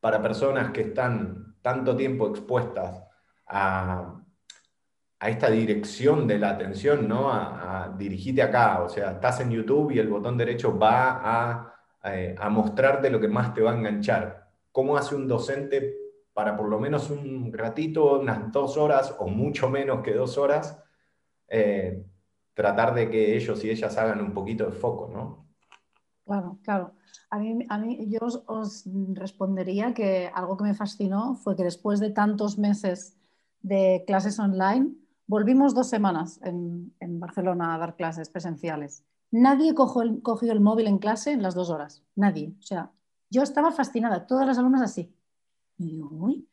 para personas que están tanto tiempo expuestas a, a esta dirección de la atención, ¿no? A, a dirigirte acá, o sea, estás en YouTube y el botón derecho va a eh, a mostrarte lo que más te va a enganchar. ¿Cómo hace un docente para por lo menos un ratito, unas dos horas o mucho menos que dos horas, eh, tratar de que ellos y ellas hagan un poquito de foco, ¿no? Claro, claro. A mí, a mí yo os, respondería que algo que me fascinó fue que después de tantos meses de clases online, volvimos dos semanas en, en Barcelona a dar clases presenciales. Nadie cogió el, móvil en clase en las dos horas. Nadie. O sea, yo estaba fascinada, todas las alumnas así. Y digo, uy,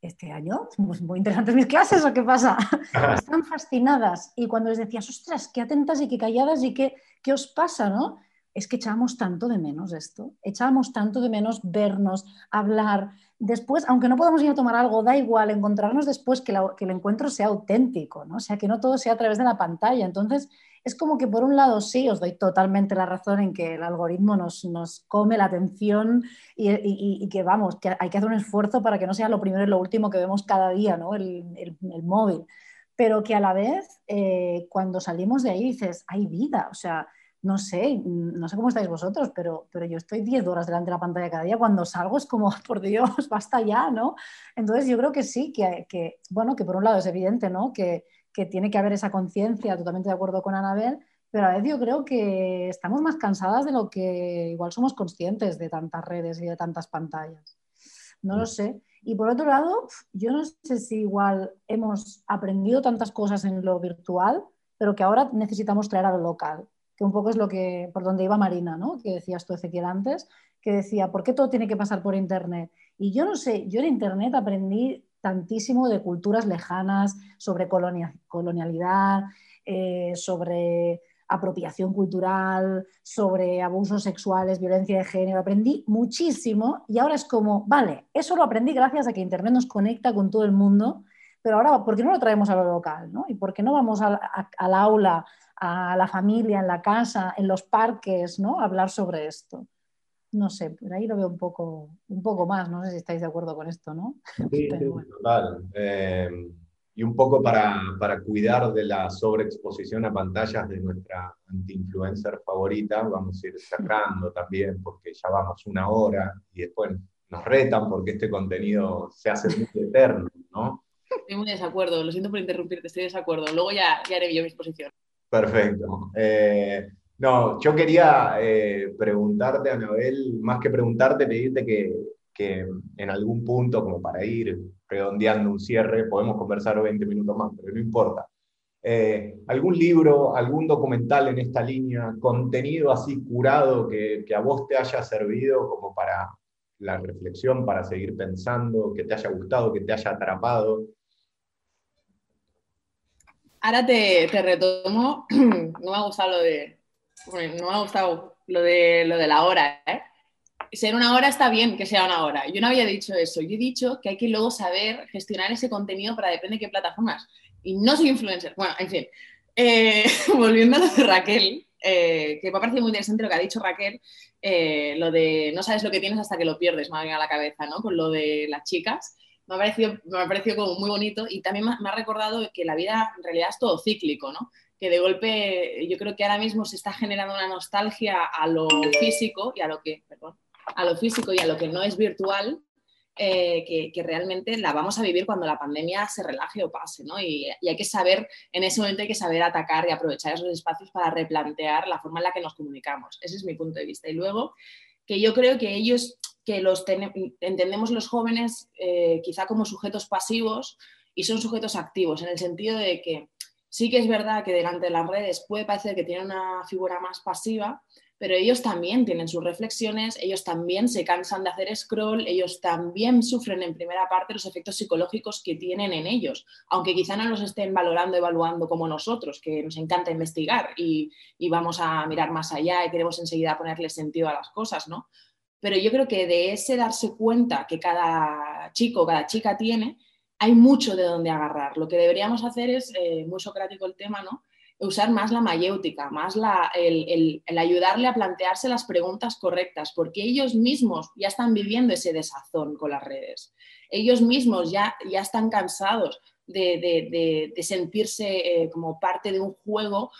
este año, pues muy interesantes mis clases, ¿o qué pasa? Están fascinadas. Y cuando les decías, ostras, qué atentas y qué calladas y qué, qué os pasa, ¿no? Es que echábamos tanto de menos esto, echábamos tanto de menos vernos, hablar. Después, aunque no podamos ir a tomar algo, da igual, encontrarnos después que, que el encuentro sea auténtico, ¿no? O sea, que no todo sea a través de la pantalla. Entonces, es como que por un lado sí, os doy totalmente la razón en que el algoritmo nos, come la atención y, que vamos, que hay que hacer un esfuerzo para que no sea lo primero y lo último que vemos cada día, ¿no? el, móvil. Pero que a la vez, eh, cuando salimos de ahí dices, hay vida, o sea, no sé, no sé cómo estáis vosotros, pero, pero yo estoy 10 horas delante de la pantalla cada día. Cuando salgo es como, por Dios, basta ya, ¿no? Entonces yo creo que sí, que, que bueno, que por un lado es evidente, ¿no? Que, que tiene que haber esa conciencia, totalmente de acuerdo con Anabel, pero a veces yo creo que estamos más cansadas de lo que igual somos conscientes de tantas redes y de tantas pantallas. No lo sé. Y por otro lado, yo no sé si igual hemos aprendido tantas cosas en lo virtual, pero que ahora necesitamos traer a lo local que un poco es lo que, por donde iba Marina, ¿no? que decías tú, Ezequiel, antes, que decía, ¿por qué todo tiene que pasar por Internet? Y yo no sé, yo en Internet aprendí tantísimo de culturas lejanas, sobre colonialidad, eh, sobre apropiación cultural, sobre abusos sexuales, violencia de género, aprendí muchísimo y ahora es como, vale, eso lo aprendí gracias a que Internet nos conecta con todo el mundo, pero ahora, ¿por qué no lo traemos a lo local? ¿no? ¿Y por qué no vamos al aula a la familia, en la casa, en los parques, ¿no? Hablar sobre esto. No sé, por ahí lo veo un poco, un poco más, no sé si estáis de acuerdo con esto, ¿no? Sí, total. Eh, y un poco para, para, cuidar de la sobreexposición a pantallas de nuestra anti-influencer favorita, vamos a ir cerrando también, porque ya vamos una hora y después nos retan porque este contenido se hace muy eterno, ¿no? Estoy muy de desacuerdo, lo siento por interrumpirte, estoy de desacuerdo. Luego ya, ya haré yo mi exposición. Perfecto. Eh, no, yo quería eh, preguntarte, Anabel, más que preguntarte, pedirte que, que, en algún punto, como para ir redondeando un cierre, podemos conversar 20 minutos más, pero no importa. Eh, ¿Algún libro, algún documental en esta línea, contenido así curado que, a vos te haya servido como para la reflexión, para seguir pensando, que te haya gustado, que te haya atrapado? ahora te, retomo, no me ha gustado lo de, no me ha gustado lo de, lo de la hora, ¿eh? Ser una hora está bien que sea una hora. Yo no había dicho eso. Yo he dicho que hay que luego saber gestionar ese contenido para depende de qué plataformas. Y no soy influencer. Bueno, en fin. Eh, volviendo a lo de Raquel, eh, que me ha parecido muy interesante lo que ha dicho Raquel, lo de no sabes lo que tienes hasta que lo pierdes, me ha venido a la cabeza, ¿no? Con lo de las chicas me ha parecido, me ha parecido como muy bonito y también me ha recordado que la vida en realidad es todo cíclico, ¿no? Que de golpe yo creo que ahora mismo se está generando una nostalgia a lo físico y a lo que, perdón, a lo físico y a lo que no es virtual, eh, que, que, realmente la vamos a vivir cuando la pandemia se relaje o pase, ¿no? Y, hay que saber, en ese momento hay que saber atacar y aprovechar esos espacios para replantear la forma en la que nos comunicamos. Ese es mi punto de vista. Y luego, que yo creo que ellos que los entendemos los jóvenes eh, quizá como sujetos pasivos y son sujetos activos, en el sentido de que sí que es verdad que delante de las redes puede parecer que tienen una figura más pasiva, pero ellos también tienen sus reflexiones, ellos también se cansan de hacer scroll, ellos también sufren en primera parte los efectos psicológicos que tienen en ellos, aunque quizá no los estén valorando, evaluando como nosotros, que nos encanta investigar y, y vamos a mirar más allá y queremos enseguida ponerle sentido a las cosas, ¿no? pero yo creo que de ese darse cuenta que cada chico, cada chica tiene, hay mucho de donde agarrar. Lo que deberíamos hacer es, eh, muy socrático el tema, ¿no? Usar más la mayéutica, más la, el, ayudarle a plantearse las preguntas correctas, porque ellos mismos ya están viviendo ese desazón con las redes. Ellos mismos ya, ya están cansados de, sentirse eh, como parte de un juego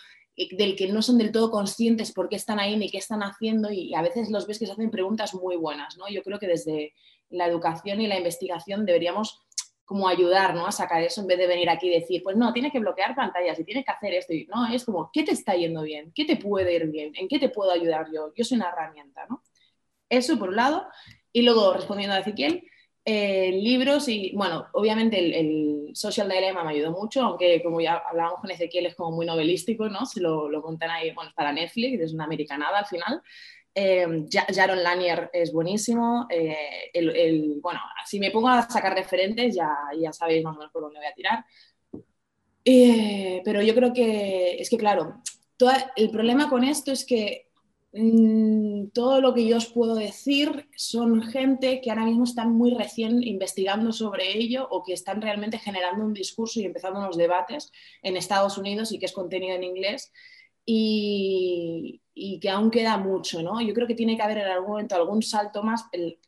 del que no son del todo conscientes por qué están ahí ni qué están haciendo y a veces los ves que se hacen preguntas muy buenas, ¿no? Yo creo que desde la educación y la investigación deberíamos como ayudar ¿no? a sacar eso en vez de venir aquí y decir, pues no, tiene que bloquear pantallas y tiene que hacer esto. Y, no, es como, ¿qué te está yendo bien? ¿Qué te puede ir bien? ¿En qué te puedo ayudar yo? Yo soy una herramienta, ¿no? Eso por un lado. Y luego, respondiendo a Ezequiel, eh, libros y, bueno, obviamente el, Social Dilemma me ayudó mucho, aunque como ya hablábamos con Ezequiel es como muy novelístico, ¿no? Se lo, lo montan ahí, bueno, para Netflix, es una americanada al final. Eh, Jaron Lanier es buenísimo. Eh, el, bueno, si me pongo a sacar referentes ya, ya sabéis más o menos por dónde voy a tirar. pero yo creo que es que, claro, todo, el problema con esto es que Mm, todo lo que yo os puedo decir son gente que ahora mismo están muy recién investigando sobre ello o que están realmente generando un discurso y empezando unos debates en Estados Unidos y que es contenido en inglés. y, que aún queda mucho, ¿no? Yo creo que tiene que haber en algún momento algún salto más del,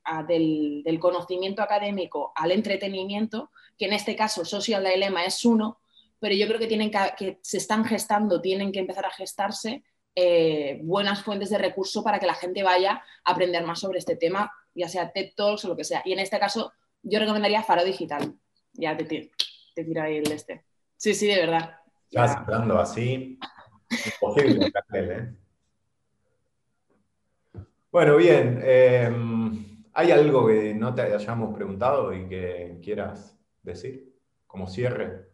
del, conocimiento académico al entretenimiento, que en este caso Social Dilemma es uno, pero yo creo que, tienen que, se están gestando, tienen que empezar a gestarse eh, buenas fuentes de recurso para que la gente vaya a aprender más sobre este tema, ya sea TED Talks o lo que sea. Y en este caso, yo recomendaría Faro Digital. Ya te, te, tira ahí el este. Sí, sí, de verdad. Estás hablando así. Imposible, ¿eh? Bueno, bien. Em, ¿Hay algo que no te hayamos preguntado y que quieras decir como cierre?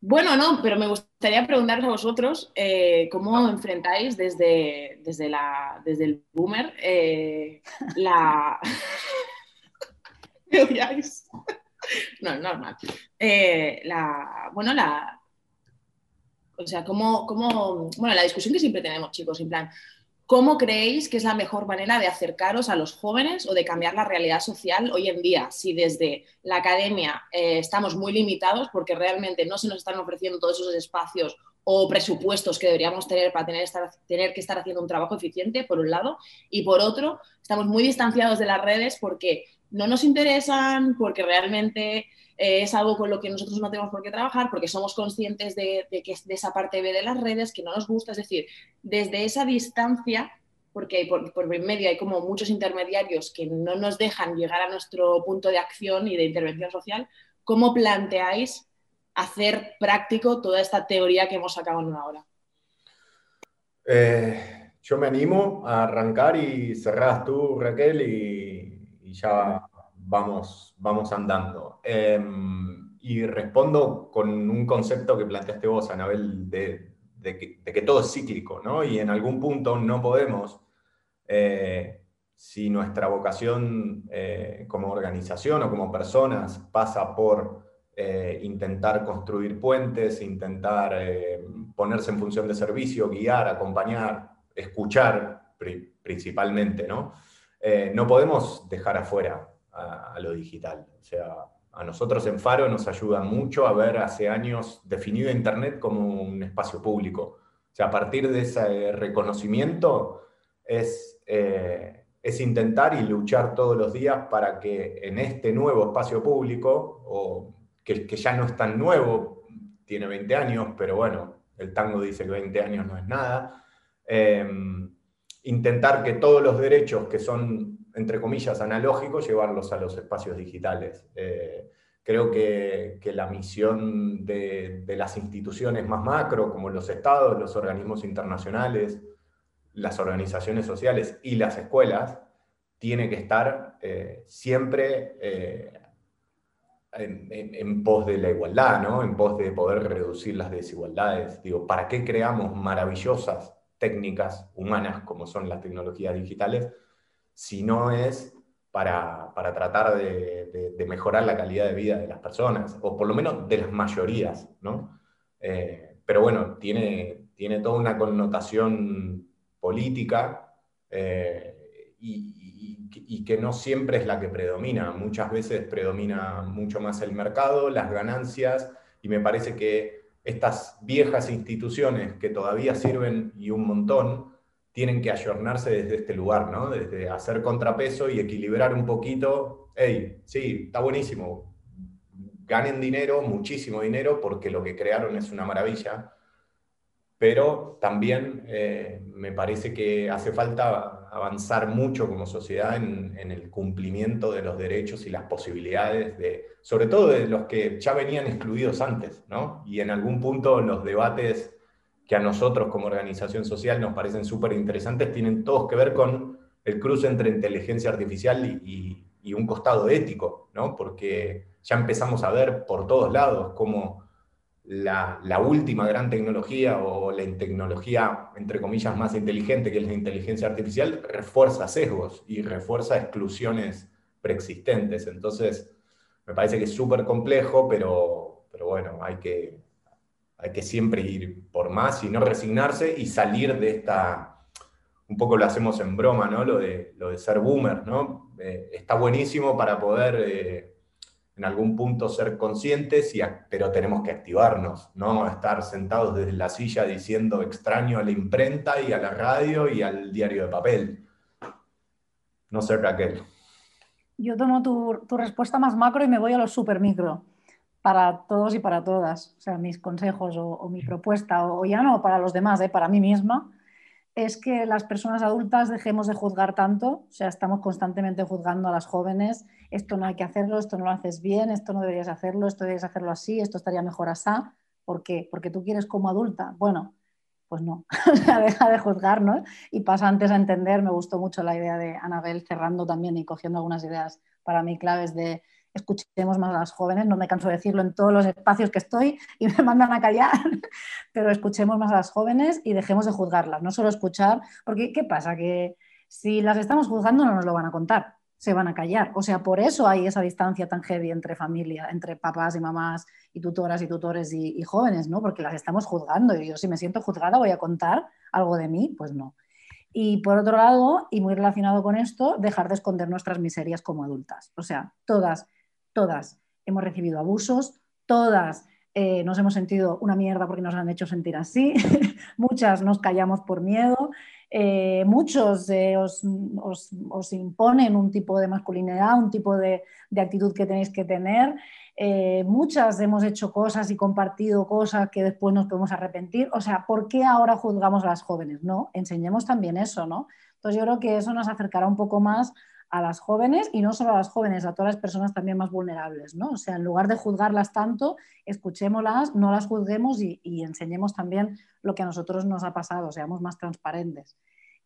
Bueno, no, pero me gustaría preguntaros a vosotros eh, cómo enfrentáis desde, desde, la, desde el boomer eh, la... ¿Me odiáis? No, normal. Eh, la, bueno, la... O sea, cómo, cómo... Bueno, la discusión que siempre tenemos, chicos, en plan, ¿Cómo creéis que es la mejor manera de acercaros a los jóvenes o de cambiar la realidad social hoy en día? Si desde la academia eh, estamos muy limitados porque realmente no se nos están ofreciendo todos esos espacios o presupuestos que deberíamos tener para tener, tener que estar haciendo un trabajo eficiente, por un lado, y por otro, estamos muy distanciados de las redes porque no nos interesan, porque realmente eh, es algo con lo que nosotros no tenemos por qué trabajar porque somos conscientes de, que de esa parte B de las redes que no nos gusta. Es decir, desde esa distancia, porque por, por medio hay como muchos intermediarios que no nos dejan llegar a nuestro punto de acción y de intervención social, ¿cómo planteáis hacer práctico toda esta teoría que hemos sacado en una hora? Eh, yo me animo a arrancar y cerrás tú, Raquel, y, y ya vamos, vamos andando. Em, y respondo con un concepto que planteaste vos, Anabel, de, que, todo es cíclico, ¿no? Y en algún punto no podemos, eh, si nuestra vocación eh, como organización o como personas pasa por eh, intentar construir puentes, intentar ponerse en función de servicio, guiar, acompañar, escuchar principalmente, ¿no? no podemos dejar afuera a, lo digital. O sea, a nosotros en Faro nos ayuda mucho a ver hace años definido Internet como un espacio público. O sea, a partir de ese reconocimiento es, eh, es intentar y luchar todos los días para que en este nuevo espacio público, o que, ya no es tan nuevo, tiene 20 años, pero bueno, el tango dice que 20 años no es nada, eh, intentar que todos los derechos que son entre comillas, analógicos, llevarlos a los espacios digitales. Eh, creo que, la misión de, las instituciones más macro, como los estados, los organismos internacionales, las organizaciones sociales y las escuelas, tiene que estar eh, siempre eh, en, pos de la igualdad, ¿no? en pos de poder reducir las desigualdades. Digo, ¿para qué creamos maravillosas técnicas humanas como son las tecnologías digitales? Si no es para, tratar de, mejorar la calidad de vida de las personas, o por lo menos de las mayorías, ¿no? Eh, pero bueno, tiene, tiene toda una connotación política eh, y, que no siempre es la que predomina. Muchas veces predomina mucho más el mercado, las ganancias, y me parece que estas viejas instituciones que todavía sirven y un montón, tienen que ayornarse desde este lugar, ¿no? Desde hacer contrapeso y equilibrar un poquito. Hey, sí, está buenísimo. Ganen dinero, muchísimo dinero, porque lo que crearon es una maravilla. Pero también eh, me parece que hace falta avanzar mucho como sociedad en, en, el cumplimiento de los derechos y las posibilidades de, sobre todo de los que ya venían excluidos antes, ¿no? Y en algún punto los debates que a nosotros como organización social nos parecen súper interesantes, tienen todos que ver con el cruce entre inteligencia artificial y, un costado ético, ¿no? porque ya empezamos a ver por todos lados cómo la, última gran tecnología o la tecnología, entre comillas, más inteligente, que es la inteligencia artificial, refuerza sesgos y refuerza exclusiones preexistentes. Entonces, me parece que es súper complejo, pero, pero bueno, hay que, hay que siempre ir por más y no resignarse y salir de esta, un poco lo hacemos en broma, ¿no? Lo de, lo de ser boomer, ¿no? Eh, está buenísimo para poder eh, en algún punto ser conscientes, y, pero tenemos que activarnos, no estar sentados desde la silla diciendo extraño a la imprenta y a la radio y al diario de papel. No sé, Raquel. Yo tomo tu, respuesta más macro y me voy a lo super micro para todos y para todas. O sea, mis consejos o, mi propuesta, o, ya no para los demás, ¿eh? para mí misma, es que las personas adultas dejemos de juzgar tanto. O sea, estamos constantemente juzgando a las jóvenes. Esto no hay que hacerlo, esto no lo haces bien, esto no deberías hacerlo, esto deberías hacerlo así, esto estaría mejor así. ¿Por qué? Porque tú quieres como adulta. Bueno, pues no, deja de juzgarnos y pasa antes a entender. Me gustó mucho la idea de Anabel cerrando también y cogiendo algunas ideas para mí claves de escuchemos más a las jóvenes, no me canso de decirlo en todos los espacios que estoy y me mandan a callar, pero escuchemos más a las jóvenes y dejemos de juzgarlas, no solo escuchar, porque ¿qué pasa? Que si las estamos juzgando no nos lo van a contar, se van a callar. O sea, por eso hay esa distancia tan heavy entre familia, entre papás y mamás y tutoras y tutores y, jóvenes, ¿no? Porque las estamos juzgando y yo si me siento juzgada voy a contar algo de mí, pues no. Y por otro lado, y muy relacionado con esto, dejar de esconder nuestras miserias como adultas. O sea, todas, todas hemos recibido abusos, todas eh, nos hemos sentido una mierda porque nos han hecho sentir así, muchas nos callamos por miedo, eh, muchos eh, os, imponen un tipo de masculinidad, un tipo de, actitud que tenéis que tener. Muchas hemos hecho cosas y compartido cosas que después nos podemos arrepentir. O sea, ¿por qué ahora juzgamos a las jóvenes? No, enseñemos también eso, ¿no? Entonces yo creo que eso nos acercará un poco más a las jóvenes y no solo a las jóvenes, a todas las personas también más vulnerables, ¿no? O sea, en lugar de juzgarlas tanto, escuchémoslas, no las juzguemos y, enseñemos también lo que a nosotros nos ha pasado, seamos más transparentes.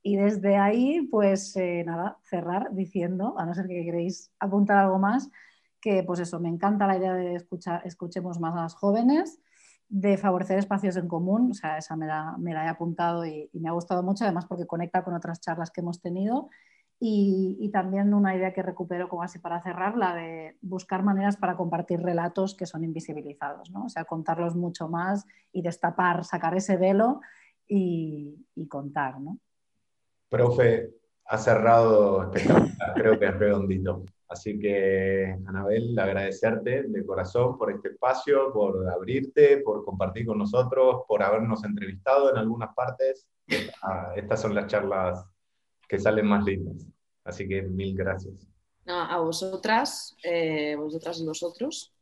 Y desde ahí, pues eh, nada, cerrar diciendo, a no ser que queréis apuntar algo más, que pues eso, me encanta la idea de escuchar, escuchemos más a las jóvenes, de favorecer espacios en común, o sea, esa me la, me la he apuntado y, y, me ha gustado mucho, además porque conecta con otras charlas que hemos tenido y, también una idea que recupero como así para cerrar, la de buscar maneras para compartir relatos que son invisibilizados, ¿no? o sea, contarlos mucho más y destapar, sacar ese velo y, contar. ¿no? Profe, ha cerrado espectacular, creo que es redondito. Así que, Anabel, agradecerte de corazón por este espacio, por abrirte, por compartir con nosotros, por habernos entrevistado en algunas partes. estas son las charlas que salen más lindas. Así que mil gracias. a vosotras, eh, vosotras y vosotros,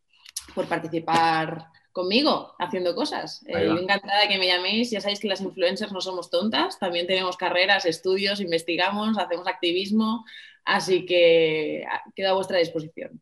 por participar conmigo haciendo cosas. Eh, encantada de que me llaméis. Ya sabéis que las influencers no somos tontas, también tenemos carreras, estudios, investigamos, hacemos activismo, así que queda a vuestra disposición.